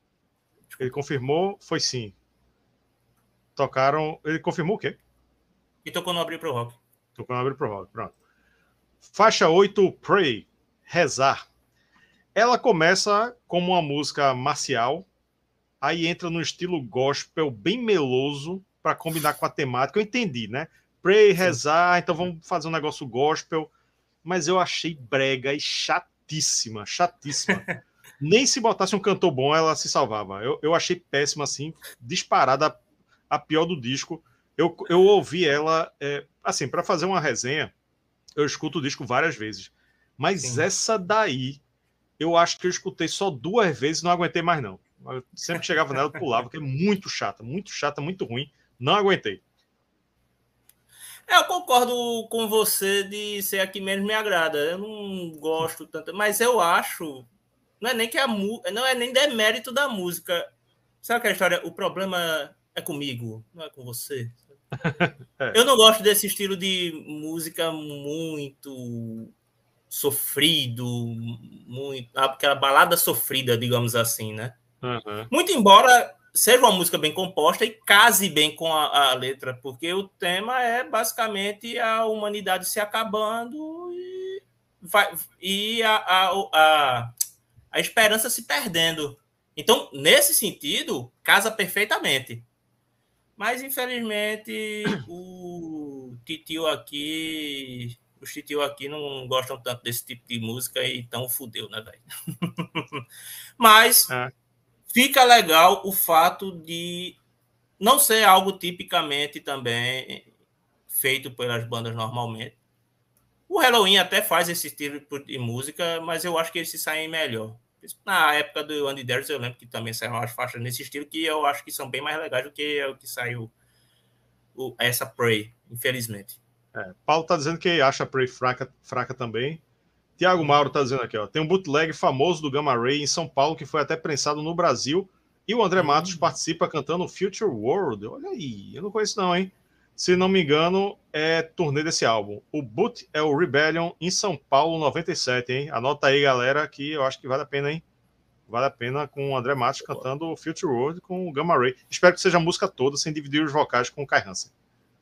Ele confirmou, foi sim. Tocaram. Ele confirmou o quê? E tocou no Abrir pro Rock. Tocou no Abrir pro Rock, pronto. Faixa 8, Pray, Rezar. Ela começa como uma música marcial, aí entra no estilo gospel bem meloso para combinar com a temática. Eu entendi, né? Pray, rezar, então vamos fazer um negócio gospel. Mas eu achei brega e chatíssima, chatíssima. Nem se botasse um cantor bom, ela se salvava. Eu, eu achei péssima, assim, disparada a pior do disco. Eu, eu ouvi ela, é, assim, para fazer uma resenha, eu escuto o disco várias vezes. Mas Sim. essa daí, eu acho que eu escutei só duas vezes e não aguentei mais, não. Eu sempre chegava nela e pulava, porque é muito chata, muito chata, muito ruim. Não aguentei. É, eu concordo com você de ser aqui menos me agrada. Eu não gosto tanto, mas eu acho. Não é nem que a não é nem demérito da música. Sabe aquela história? O problema é comigo, não é com você. é. Eu não gosto desse estilo de música muito sofrido, muito aquela balada sofrida, digamos assim, né? Uhum. Muito embora seja uma música bem composta e case bem com a, a, letra, porque o tema é basicamente a humanidade se acabando e, vai, e a, a, a, a esperança se perdendo. Então, nesse sentido, casa perfeitamente. Mas, infelizmente, o titio aqui. Os titio aqui não gostam tanto desse tipo de música e então fudeu, né, velho? Mas é. fica legal o fato de não ser algo tipicamente também feito pelas bandas normalmente. O Halloween até faz esse tipo de música, mas eu acho que eles se saem melhor. Na época do Andy Darius, eu lembro que também saíram umas faixas nesse estilo que eu acho que são bem mais legais do que o que saiu o, essa Prey, infelizmente. É, Paulo tá dizendo que acha a Prey fraca, fraca também. Tiago Mauro tá dizendo aqui, ó, tem um bootleg famoso do Gamma Ray em São Paulo que foi até prensado no Brasil e o André Matos hum. participa cantando Future World. Olha aí, eu não conheço não, hein? Se não me engano, é turnê desse álbum. O boot é o Rebellion em São Paulo 97, hein? Anota aí, galera, que eu acho que vale a pena, hein? Vale a pena com o André Matos cantando Future World com o Gamma Ray. Espero que seja a música toda, sem dividir os vocais com o Kai Hansen.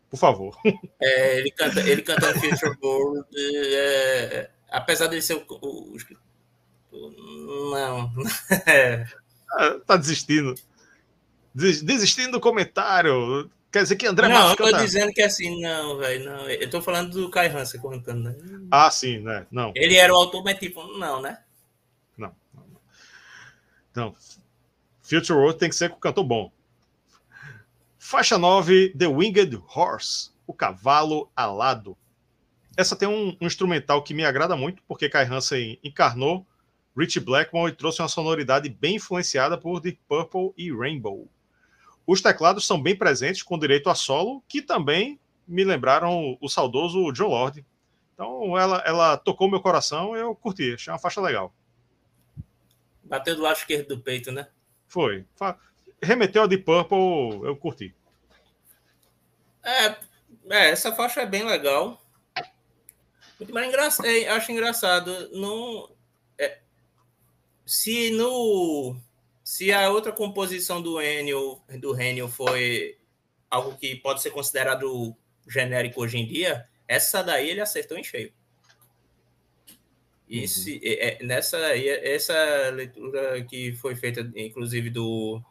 Por favor. É, ele canta, ele canta Future World, é, apesar de ser o, o, o não. É. tá desistindo. Desistindo do comentário. Quer dizer que André Não, Matos eu tô dizendo que é assim, não, velho, não. Eu tô falando do Kai Hansen contando, né? Ah, sim, né? Não. Ele era o autor, mas tipo, não, né? Não. Não. não. Future World tem que ser com cantor bom. Faixa 9, The Winged Horse, o cavalo alado. Essa tem um, um instrumental que me agrada muito, porque Kai Hansen encarnou Rich Blackmore e trouxe uma sonoridade bem influenciada por Deep Purple e Rainbow. Os teclados são bem presentes, com direito a solo, que também me lembraram o saudoso John Lord. Então ela, ela tocou meu coração eu curti, achei uma faixa legal. Bateu do lado esquerdo do peito, né? Foi. Remeteu a de Purple, eu curti. É, é, essa faixa é bem legal. Muito mais engraçado. É, acho engraçado. Não, é, se no se a outra composição do Enio, do Renio foi algo que pode ser considerado genérico hoje em dia, essa daí ele acertou em cheio. E uhum. é, é, nessa essa leitura que foi feita, inclusive, do.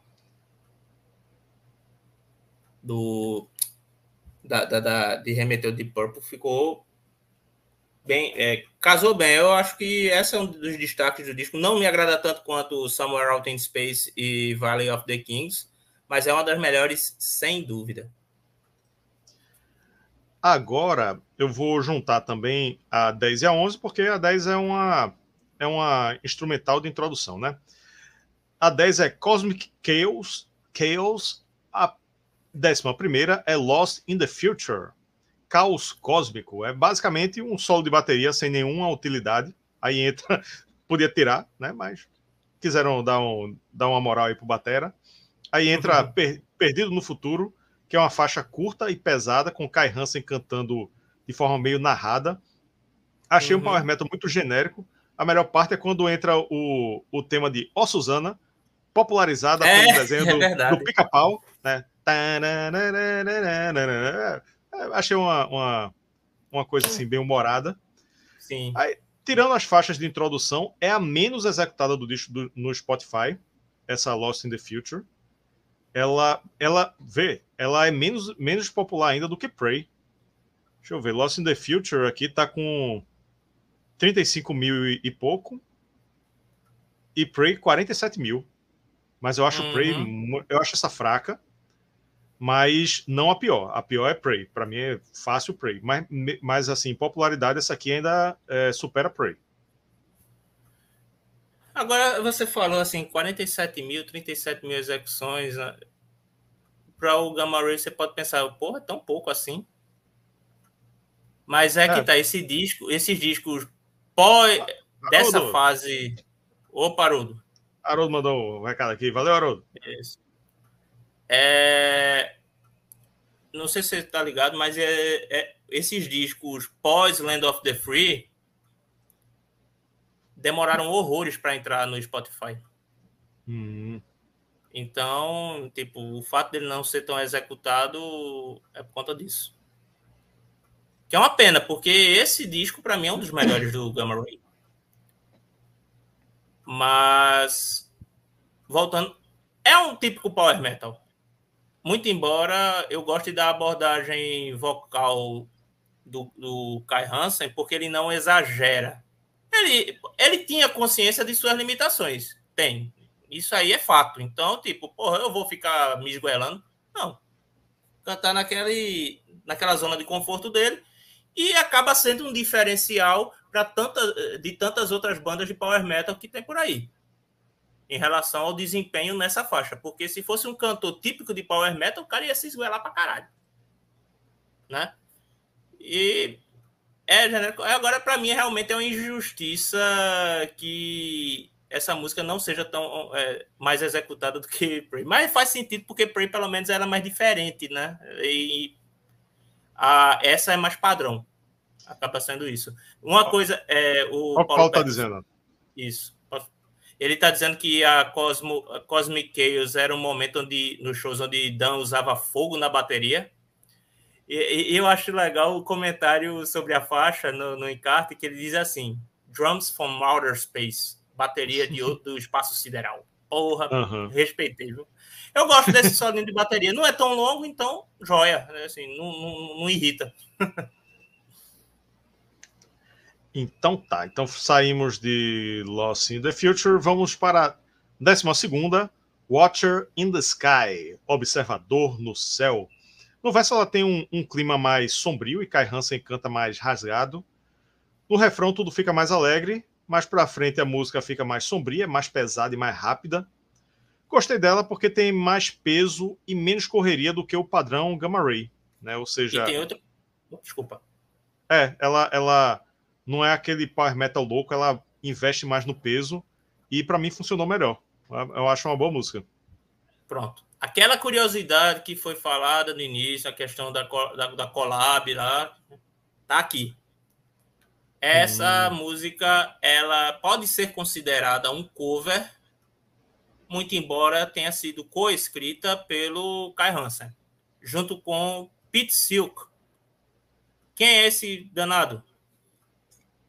do da, da, da de Remeteu de Purple, ficou bem, é, casou bem. Eu acho que esse é um dos destaques do disco. Não me agrada tanto quanto Somewhere Out in Space e Valley of the Kings, mas é uma das melhores, sem dúvida. Agora eu vou juntar também a 10 e a 11, porque a 10 é uma, é uma instrumental de introdução, né? A 10 é Cosmic Chaos, Chaos a décima primeira é Lost in the Future, Caos Cósmico. É basicamente um solo de bateria sem nenhuma utilidade. Aí entra, podia tirar, né? Mas quiseram dar, um, dar uma moral aí pro Batera. Aí entra uhum. per, Perdido no Futuro, que é uma faixa curta e pesada, com Kai Hansen cantando de forma meio narrada. Achei uhum. um power metal muito genérico. A melhor parte é quando entra o, o tema de Ó Susana, popularizada é, pelo desenho é do, do Pica-Pau, né? Achei uma, uma, uma coisa assim bem humorada. Sim. Aí, tirando as faixas de introdução, é a menos executada do disco do, no Spotify, essa Lost in the Future. Ela, ela, vê, ela é menos, menos popular ainda do que Prey. Deixa eu ver, Lost in the Future aqui tá com 35 mil e, e pouco. E Prey 47 mil. Mas eu acho uhum. Prey, eu acho essa fraca. Mas não a pior. A pior é Prey. Para mim é fácil Prey. Mas, mas assim, popularidade, essa aqui ainda é, supera Prey. Agora você falou assim, 47 mil, 37 mil execuções. Né? Para o Gamma Ray você pode pensar, porra, tão pouco assim. Mas é, é. que tá, esse disco, esses discos pós dessa fase. Ô, Parudo. Haroldo mandou um recado aqui. Valeu, Haroldo. Isso. É... Não sei se você está ligado, mas é, é, esses discos pós Land of the Free demoraram horrores para entrar no Spotify. Hum. Então, tipo, o fato dele não ser tão executado é por conta disso. Que é uma pena, porque esse disco, para mim, é um dos melhores do Gamma Ray. Mas, voltando, é um típico power metal. Muito embora eu goste da abordagem vocal do, do Kai Hansen, porque ele não exagera. Ele, ele tinha consciência de suas limitações. Tem. Isso aí é fato. Então, tipo, porra, eu vou ficar me esgoelando? Não. Cantar naquele, naquela zona de conforto dele e acaba sendo um diferencial para de tantas outras bandas de power metal que tem por aí em relação ao desempenho nessa faixa, porque se fosse um cantor típico de power metal, o cara ia se esgoelar para caralho, né? E é genérico. Agora para mim realmente é uma injustiça que essa música não seja tão é, mais executada do que Prey, mas faz sentido porque Prey pelo menos era mais diferente, né? E a, essa é mais padrão. Acaba sendo isso. Uma coisa é o. O Paulo está dizendo. Isso. Ele está dizendo que a, Cosmo, a Cosmic Chaos era um momento onde, nos shows onde Dan usava fogo na bateria. E, e, eu acho legal o comentário sobre a faixa no, no encarte, que ele diz assim: Drums from Outer Space, bateria de, do espaço sideral. Porra, uhum. respeitei, viu? Eu gosto desse solinho de bateria. Não é tão longo, então joia. Assim, não, não, não irrita. então tá. Então saímos de Lost in the Future. Vamos para a 12 Watcher in the Sky Observador no Céu. No verso ela tem um, um, clima mais sombrio e Kai Hansen canta mais rasgado. No refrão tudo fica mais alegre, mais para frente a música fica mais sombria, mais pesada e mais rápida. Gostei dela porque tem mais peso e menos correria do que o padrão Gamma Ray, né? Ou seja, e tem outra. Desculpa. É, ela, ela não é aquele power metal louco, ela investe mais no peso e para mim funcionou melhor. Eu acho uma boa música. Pronto. Aquela curiosidade que foi falada no início, a questão da, da, da collab lá, tá aqui. Essa hum. música, ela pode ser considerada um cover muito embora tenha sido coescrita pelo Kai Hansen, junto com Pete Silk. Quem é esse danado?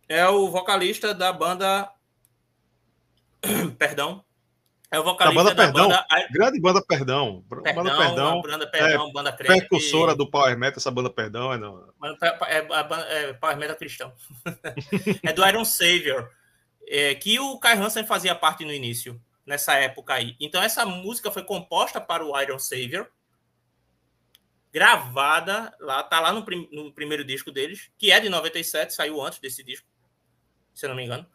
É o vocalista da banda. Perdão. É o vocalista da banda, da Perdão. banda. Grande banda Perdão. Perdão banda Perdão. Banda Perdão, é, banda Precursora do Power Metal, essa banda Perdão. É, não. é, é, é Power Metal cristão. é do Iron Savior. É, que o Kai Hansen fazia parte no início nessa época aí. Então essa música foi composta para o Iron Savior, gravada lá, tá lá no, prim, no primeiro disco deles, que é de 97, saiu antes desse disco, se eu não me engano.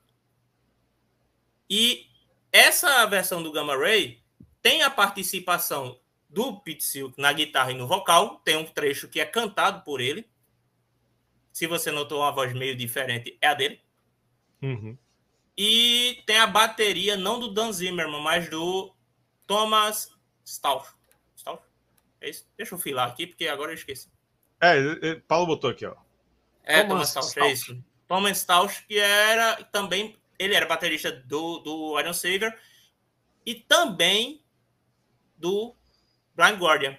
E essa versão do Gamma Ray tem a participação do Pete Silk na guitarra e no vocal, tem um trecho que é cantado por ele, Se você notou uma voz meio diferente, é a dele. Uhum. E tem a bateria, não do Dan Zimmerman, mas do Thomas Stauff. Stauff? É isso? Deixa eu filar aqui, porque agora eu esqueci. É, Paulo botou aqui, ó. É, Thomas, Thomas Stauff, é isso. Thomas Stauff, que era também, ele era baterista do, do Iron Savior e também do Blind Guardian.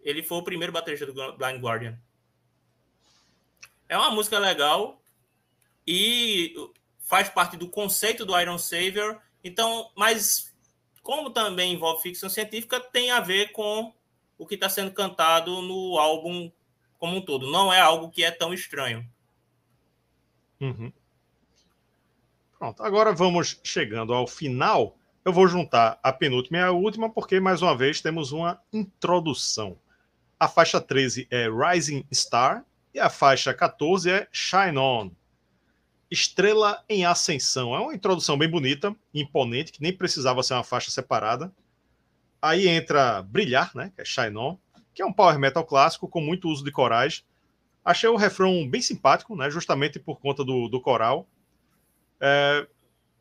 Ele foi o primeiro baterista do Blind Guardian. É uma música legal e faz parte do conceito do Iron Savior. Então, mas como também envolve ficção científica, tem a ver com o que está sendo cantado no álbum como um todo. Não é algo que é tão estranho. Uhum. Pronto, agora vamos chegando ao final. Eu vou juntar a penúltima e a última, porque mais uma vez temos uma introdução. A faixa 13 é Rising Star e a faixa 14 é Shine On. Estrela em Ascensão. É uma introdução bem bonita, imponente, que nem precisava ser uma faixa separada. Aí entra Brilhar, né, que é Shine On, que é um power metal clássico com muito uso de corais. Achei o refrão bem simpático, né, justamente por conta do, do coral. É,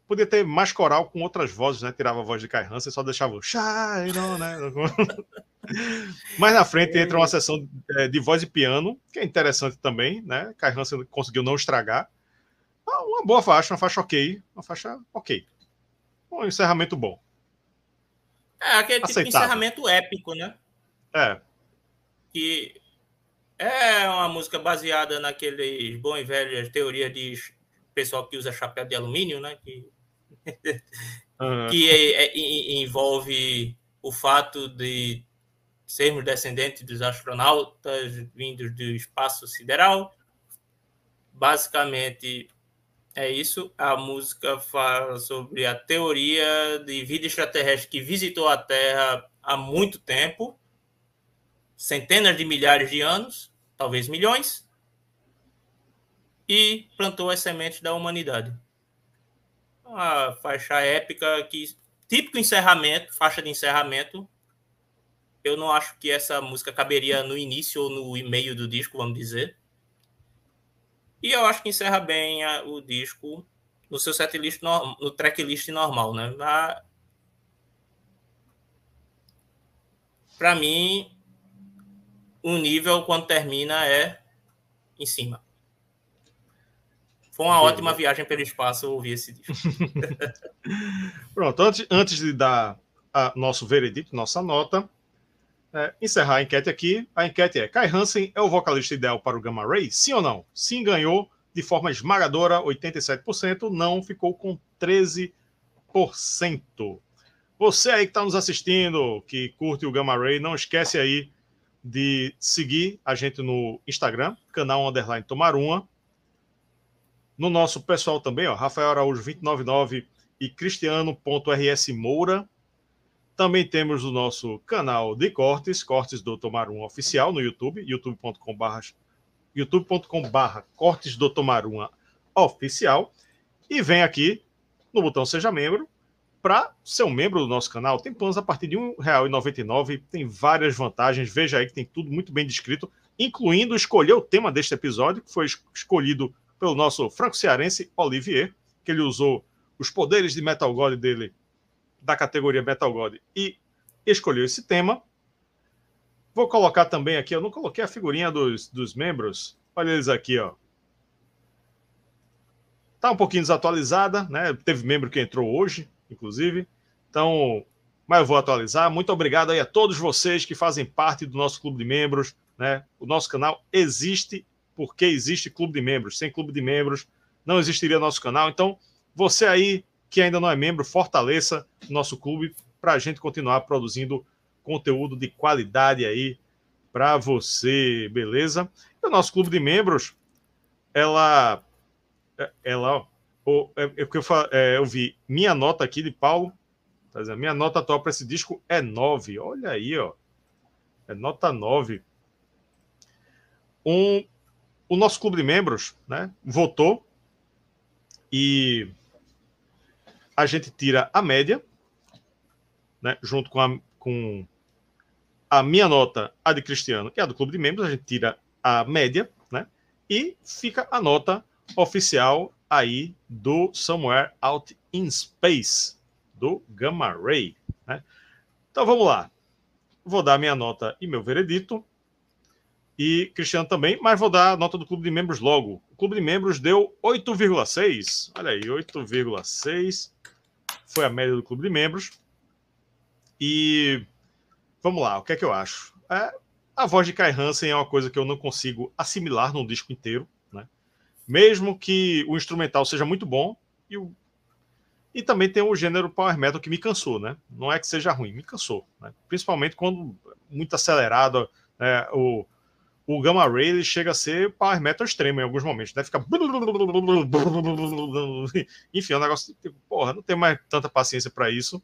podia ter mais coral com outras vozes, né? Tirava a voz de Kai Hansen, só deixava o On, né? Mais na frente entra uma sessão é, de voz e piano, que é interessante também, né? Kai Hansen conseguiu não estragar. Ah, uma boa faixa, uma faixa ok, uma faixa ok. Um encerramento bom. É, aquele tipo de encerramento épico, né? É. Que é uma música baseada naqueles bom e velhas teorias de pessoal que usa chapéu de alumínio, né? Que, uhum. que é, é, envolve o fato de sermos descendentes dos astronautas vindos do espaço sideral. Basicamente, é isso. A música fala sobre a teoria de vida extraterrestre que visitou a Terra há muito tempo centenas de milhares de anos, talvez milhões e plantou as sementes da humanidade. Uma faixa épica que típico encerramento, faixa de encerramento. Eu não acho que essa música caberia no início ou no meio do disco, vamos dizer. E eu acho que encerra bem a, o disco no seu setlist, no, no tracklist normal, né? Para mim, o nível quando termina é em cima. Foi uma Beleza. ótima viagem pelo espaço ouvir esse disco. Pronto, antes, antes de dar a, nosso veredito, nossa nota, é, encerrar a enquete aqui. A enquete é: Kai Hansen é o vocalista ideal para o Gamma Ray? Sim ou não? Sim, ganhou de forma esmagadora, 87%. Não, ficou com 13%. Você aí que está nos assistindo, que curte o Gamma Ray, não esquece aí de seguir a gente no Instagram, canal Underline Tomar Uma. No nosso pessoal também, ó, Rafael Araújo 299 e Cristiano.rs Moura. Também temos o nosso canal de cortes, Cortes do Tomar Uma Oficial no YouTube, youtube.com.br youtube.com.br Cortes do Tomar Uma Oficial. E vem aqui no botão Seja Membro para ser um membro do nosso canal. Tem planos a partir de R$ 1,99, tem várias vantagens. Veja aí que tem tudo muito bem descrito, incluindo escolher o tema deste episódio, que foi escolhido pelo nosso franco-cearense Olivier, que ele usou os poderes de Metal God dele da categoria Metal God e escolheu esse tema. Vou colocar também aqui, eu não coloquei a figurinha dos, dos membros. Olha eles aqui, ó. Tá um pouquinho desatualizada, né? Teve membro que entrou hoje, inclusive. Então, mas eu vou atualizar. Muito obrigado aí a todos vocês que fazem parte do nosso clube de membros, né? O nosso canal existe porque existe clube de membros. Sem clube de membros não existiria nosso canal. Então, você aí que ainda não é membro, fortaleça o nosso clube para a gente continuar produzindo conteúdo de qualidade aí para você, beleza? E o nosso clube de membros, ela, ela, é, é porque eu, é, eu vi minha nota aqui de Paulo, tá dizendo, minha nota atual para esse disco é 9. Olha aí, ó, é nota 9. Um, o nosso clube de membros, né, votou e a gente tira a média, né, junto com a, com a minha nota, a de Cristiano e a do clube de membros, a gente tira a média, né, E fica a nota oficial aí do Somewhere Out in Space, do Gamma Ray. Né? Então vamos lá. Vou dar minha nota e meu veredito. E Cristiano também, mas vou dar a nota do clube de membros logo. O clube de membros deu 8,6. Olha aí, 8,6 foi a média do clube de membros. E vamos lá, o que é que eu acho? É, a voz de Kai Hansen é uma coisa que eu não consigo assimilar num disco inteiro? Mesmo que o instrumental seja muito bom e o e também tem o gênero power metal que me cansou, né? Não é que seja ruim, me cansou, né? Principalmente quando muito acelerado, né? o o Gamma Ray ele chega a ser power metal extremo em alguns momentos, né? Fica. Enfim, é um negócio. Tipo, porra, não tem mais tanta paciência para isso.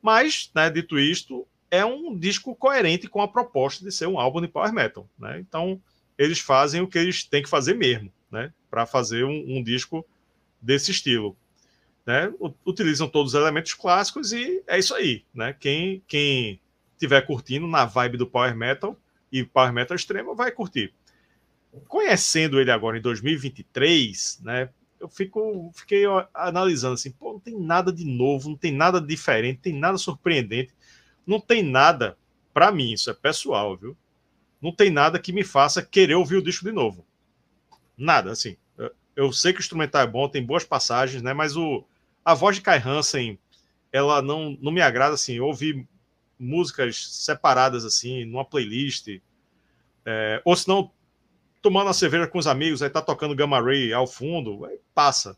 Mas, né, dito isto, é um disco coerente com a proposta de ser um álbum de power metal, né? Então, eles fazem o que eles têm que fazer mesmo, né? Para fazer um, um, disco desse estilo. Né? Utilizam todos os elementos clássicos e é isso aí, né? Quem, quem tiver curtindo na vibe do power metal e Power Metal Extremo vai curtir. Conhecendo ele agora em 2023, né? Eu fico, fiquei analisando assim, pô, não tem nada de novo, não tem nada diferente, não tem nada surpreendente, não tem nada, para mim, isso é pessoal, viu? Não tem nada que me faça querer ouvir o disco de novo. Nada, assim. Eu sei que o instrumental é bom, tem boas passagens, né? Mas o, a voz de Kai Hansen, ela não, não me agrada, assim. Eu ouvi músicas separadas assim, numa playlist. É, ou se não, tomando a cerveja com os amigos, aí tá tocando Gamma Ray ao fundo, aí passa.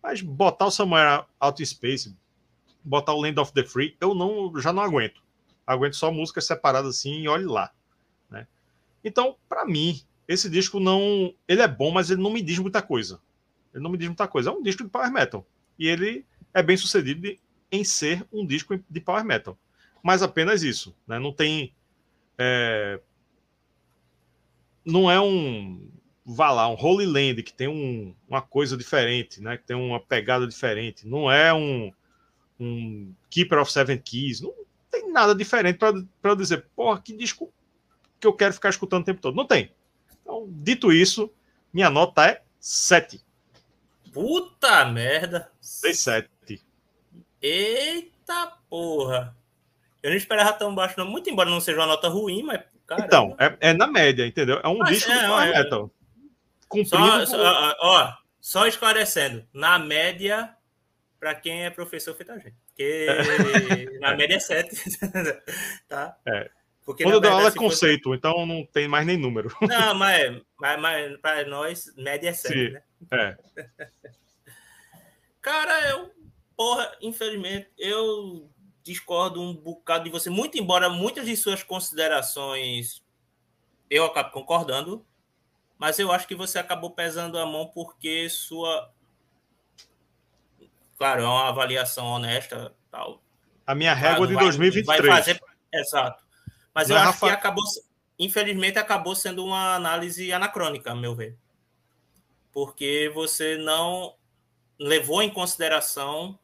Mas botar o Somewhere Out Space, botar o Land of the Free, eu não, já não aguento. Aguento só músicas separadas assim e olhe lá. Né? Então, para mim, esse disco não. Ele é bom, mas ele não me diz muita coisa. Ele não me diz muita coisa. É um disco de power metal. E ele é bem sucedido em ser um disco de power metal mas apenas isso. Né? Não tem. É... Não é um. Vá lá, um Holy Land que tem um, uma coisa diferente, né? que tem uma pegada diferente. Não é um, um Keeper of Seven Keys. Não tem nada diferente para eu dizer, porra, que disco que eu quero ficar escutando o tempo todo. Não tem. Dito isso, minha nota é 7. Puta merda! 7. Eita porra! Eu não esperava tão baixo, não. Muito embora não seja uma nota ruim, mas. Caramba. Então, é, é na média, entendeu? É um mas disco é, power é, metal. Cumprindo. Só, só, ó, só esclarecendo. Na média, para quem é professor, feita a gente. Porque é. na média é 7. tá? É. Porque, Quando eu dou aula é conceito, fosse... então não tem mais nem número. Não, mas, mas, mas para nós, média é 7, né? É. Cara, eu, porra, infelizmente, eu discordo um bocado de você, muito embora muitas de suas considerações eu acabo concordando, mas eu acho que você acabou pesando a mão porque sua claro, é uma avaliação honesta, tal. A minha régua de vai, 2023. Vai fazer... exato. Mas eu é acho Rafa... que acabou infelizmente acabou sendo uma análise anacrônica, a meu ver. Porque você não levou em consideração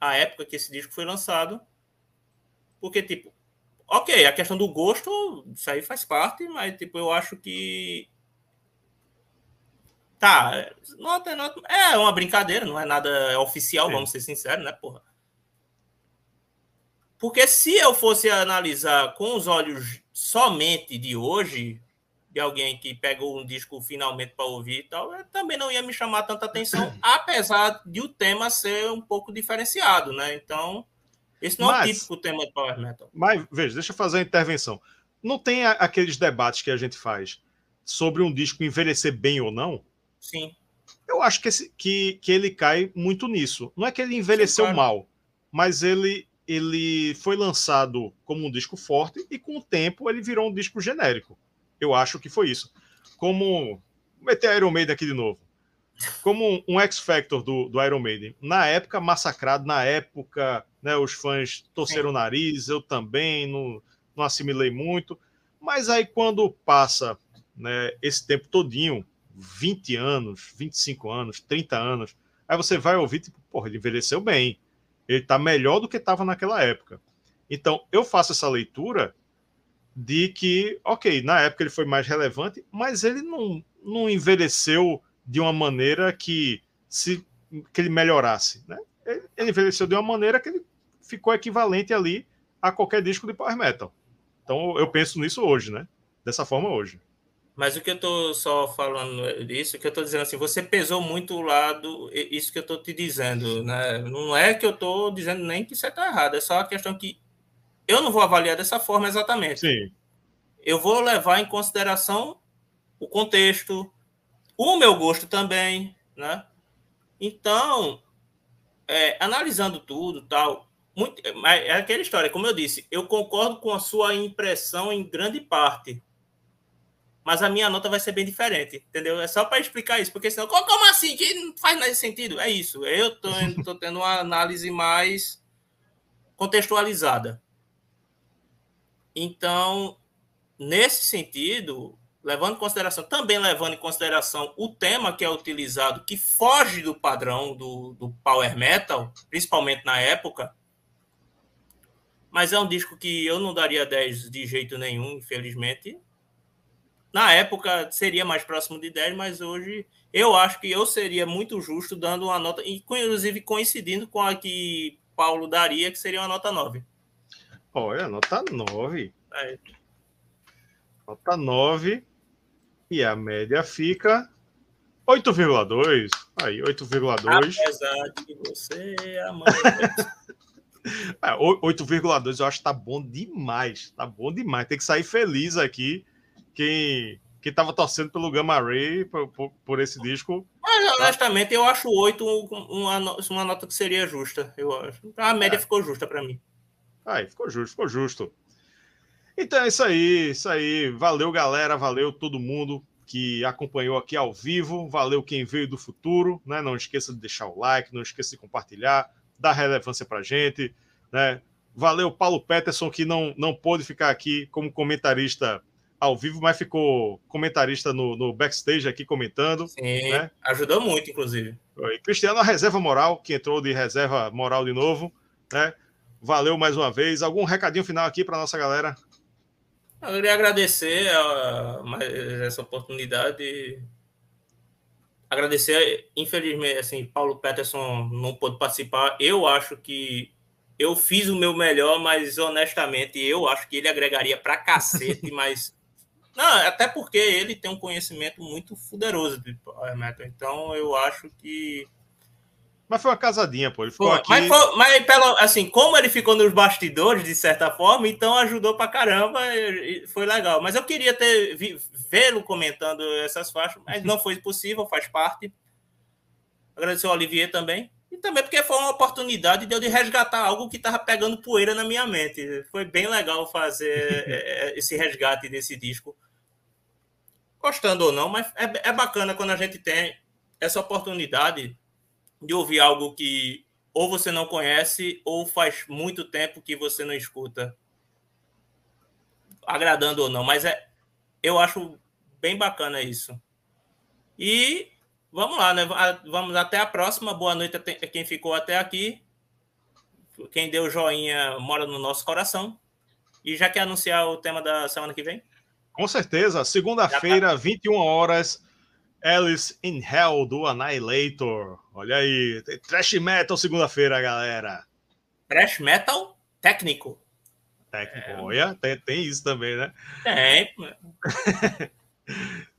a época que esse disco foi lançado porque, tipo, ok, a questão do gosto, isso aí faz parte, mas, tipo, eu acho que. Tá, nota, nota, é uma brincadeira, não é nada oficial, Sim. vamos ser sinceros, né, porra? Porque se eu fosse analisar com os olhos somente de hoje, de alguém que pegou um disco finalmente para ouvir e tal, também não ia me chamar tanta atenção, apesar de o tema ser um pouco diferenciado, né? Então, esse não mas, é o típico tema de Power Metal. Mas, veja, deixa eu fazer uma intervenção. Não tem aqueles debates que a gente faz sobre um disco envelhecer bem ou não? Sim. Eu acho que, esse, que, que ele cai muito nisso. Não é que ele envelheceu Sim, claro. mal, mas ele, ele foi lançado como um disco forte e com o tempo ele virou um disco genérico. Eu acho que foi isso. Como. Meter Iron Maiden aqui de novo como um X-Factor do, do Iron Maiden. Na época, massacrado, na época, né, os fãs torceram o nariz, eu também não, não assimilei muito. Mas aí, quando passa né, esse tempo todinho, 20 anos, 25 anos, 30 anos, aí você vai ouvir, tipo, porra, ele envelheceu bem. Ele tá melhor do que estava naquela época. Então, eu faço essa leitura de que, ok, na época ele foi mais relevante, mas ele não, não envelheceu de uma maneira que se que ele melhorasse, né? Ele envelheceu de uma maneira que ele ficou equivalente ali a qualquer disco de power metal. Então eu penso nisso hoje, né? Dessa forma hoje. Mas o que eu estou só falando isso, que eu estou dizendo assim, você pesou muito o lado, isso que eu estou te dizendo, né? Não é que eu estou dizendo nem que você está errado, é só a questão que eu não vou avaliar dessa forma exatamente. Sim. Eu vou levar em consideração o contexto, o meu gosto também, né? Então, é, analisando tudo, tal, muito, é aquela história, como eu disse, eu concordo com a sua impressão em grande parte, mas a minha nota vai ser bem diferente, entendeu? É só para explicar isso, porque senão, como assim? Que não faz mais sentido. É isso. Eu tô, tô tendo uma análise mais contextualizada. Então, nesse sentido, levando em consideração, também levando em consideração o tema que é utilizado, que foge do padrão do, do power metal, principalmente na época, mas é um disco que eu não daria 10 de jeito nenhum, infelizmente. Na época seria mais próximo de 10, mas hoje eu acho que eu seria muito justo dando uma nota, inclusive coincidindo com a que Paulo daria, que seria uma nota 9. Olha, nota 9. É. Nota 9. E a média fica 8,2. Aí, 8,2. Apesar de você, amor. é, 8,2 eu acho que tá bom demais. Tá bom demais. Tem que sair feliz aqui quem que estava torcendo pelo Gamma Ray por, por, por esse disco. Mas, honestamente, tá? eu acho 8 uma, uma nota que seria justa, eu acho. A média é. ficou justa para mim. Aí, ficou justo, ficou justo. Então é isso aí, isso aí. Valeu, galera, valeu todo mundo que acompanhou aqui ao vivo, valeu quem veio do futuro, né? Não esqueça de deixar o like, não esqueça de compartilhar, dar relevância pra gente, né? Valeu Paulo Peterson que não não pôde ficar aqui como comentarista ao vivo, mas ficou comentarista no, no backstage aqui comentando. Sim, né? ajudou muito, inclusive. E Cristiano, a reserva moral, que entrou de reserva moral de novo, né? Valeu mais uma vez. Algum recadinho final aqui para nossa galera? Eu queria agradecer a, essa oportunidade. Agradecer, infelizmente, assim, Paulo Peterson não pôde participar. Eu acho que eu fiz o meu melhor, mas honestamente eu acho que ele agregaria para cacete, mas não, até porque ele tem um conhecimento muito fuderoso de Power Metal. Então eu acho que. Mas foi uma casadinha, pô. Ele ficou pô, aqui. Mas, foi, mas pelo, assim, como ele ficou nos bastidores, de certa forma, então ajudou pra caramba. Foi legal. Mas eu queria ter vê-lo comentando essas faixas, mas não foi possível, faz parte. Agradecer ao Olivier também. E também porque foi uma oportunidade de eu de resgatar algo que estava pegando poeira na minha mente. Foi bem legal fazer é, é, esse resgate desse disco gostando ou não, mas é, é bacana quando a gente tem essa oportunidade de ouvir algo que ou você não conhece ou faz muito tempo que você não escuta, agradando ou não. Mas é, eu acho bem bacana isso. E vamos lá, né? Vamos até a próxima. Boa noite a quem ficou até aqui. Quem deu joinha mora no nosso coração. E já quer anunciar o tema da semana que vem? Com certeza. Segunda-feira, 21 tá. horas, Alice in Hell do Annihilator. Olha aí, tem trash metal segunda-feira, galera. Trash metal técnico. Técnico, é. olha, tem, tem isso também, né? Tem.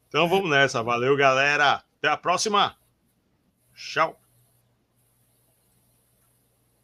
então vamos nessa. Valeu, galera. Até a próxima. Tchau.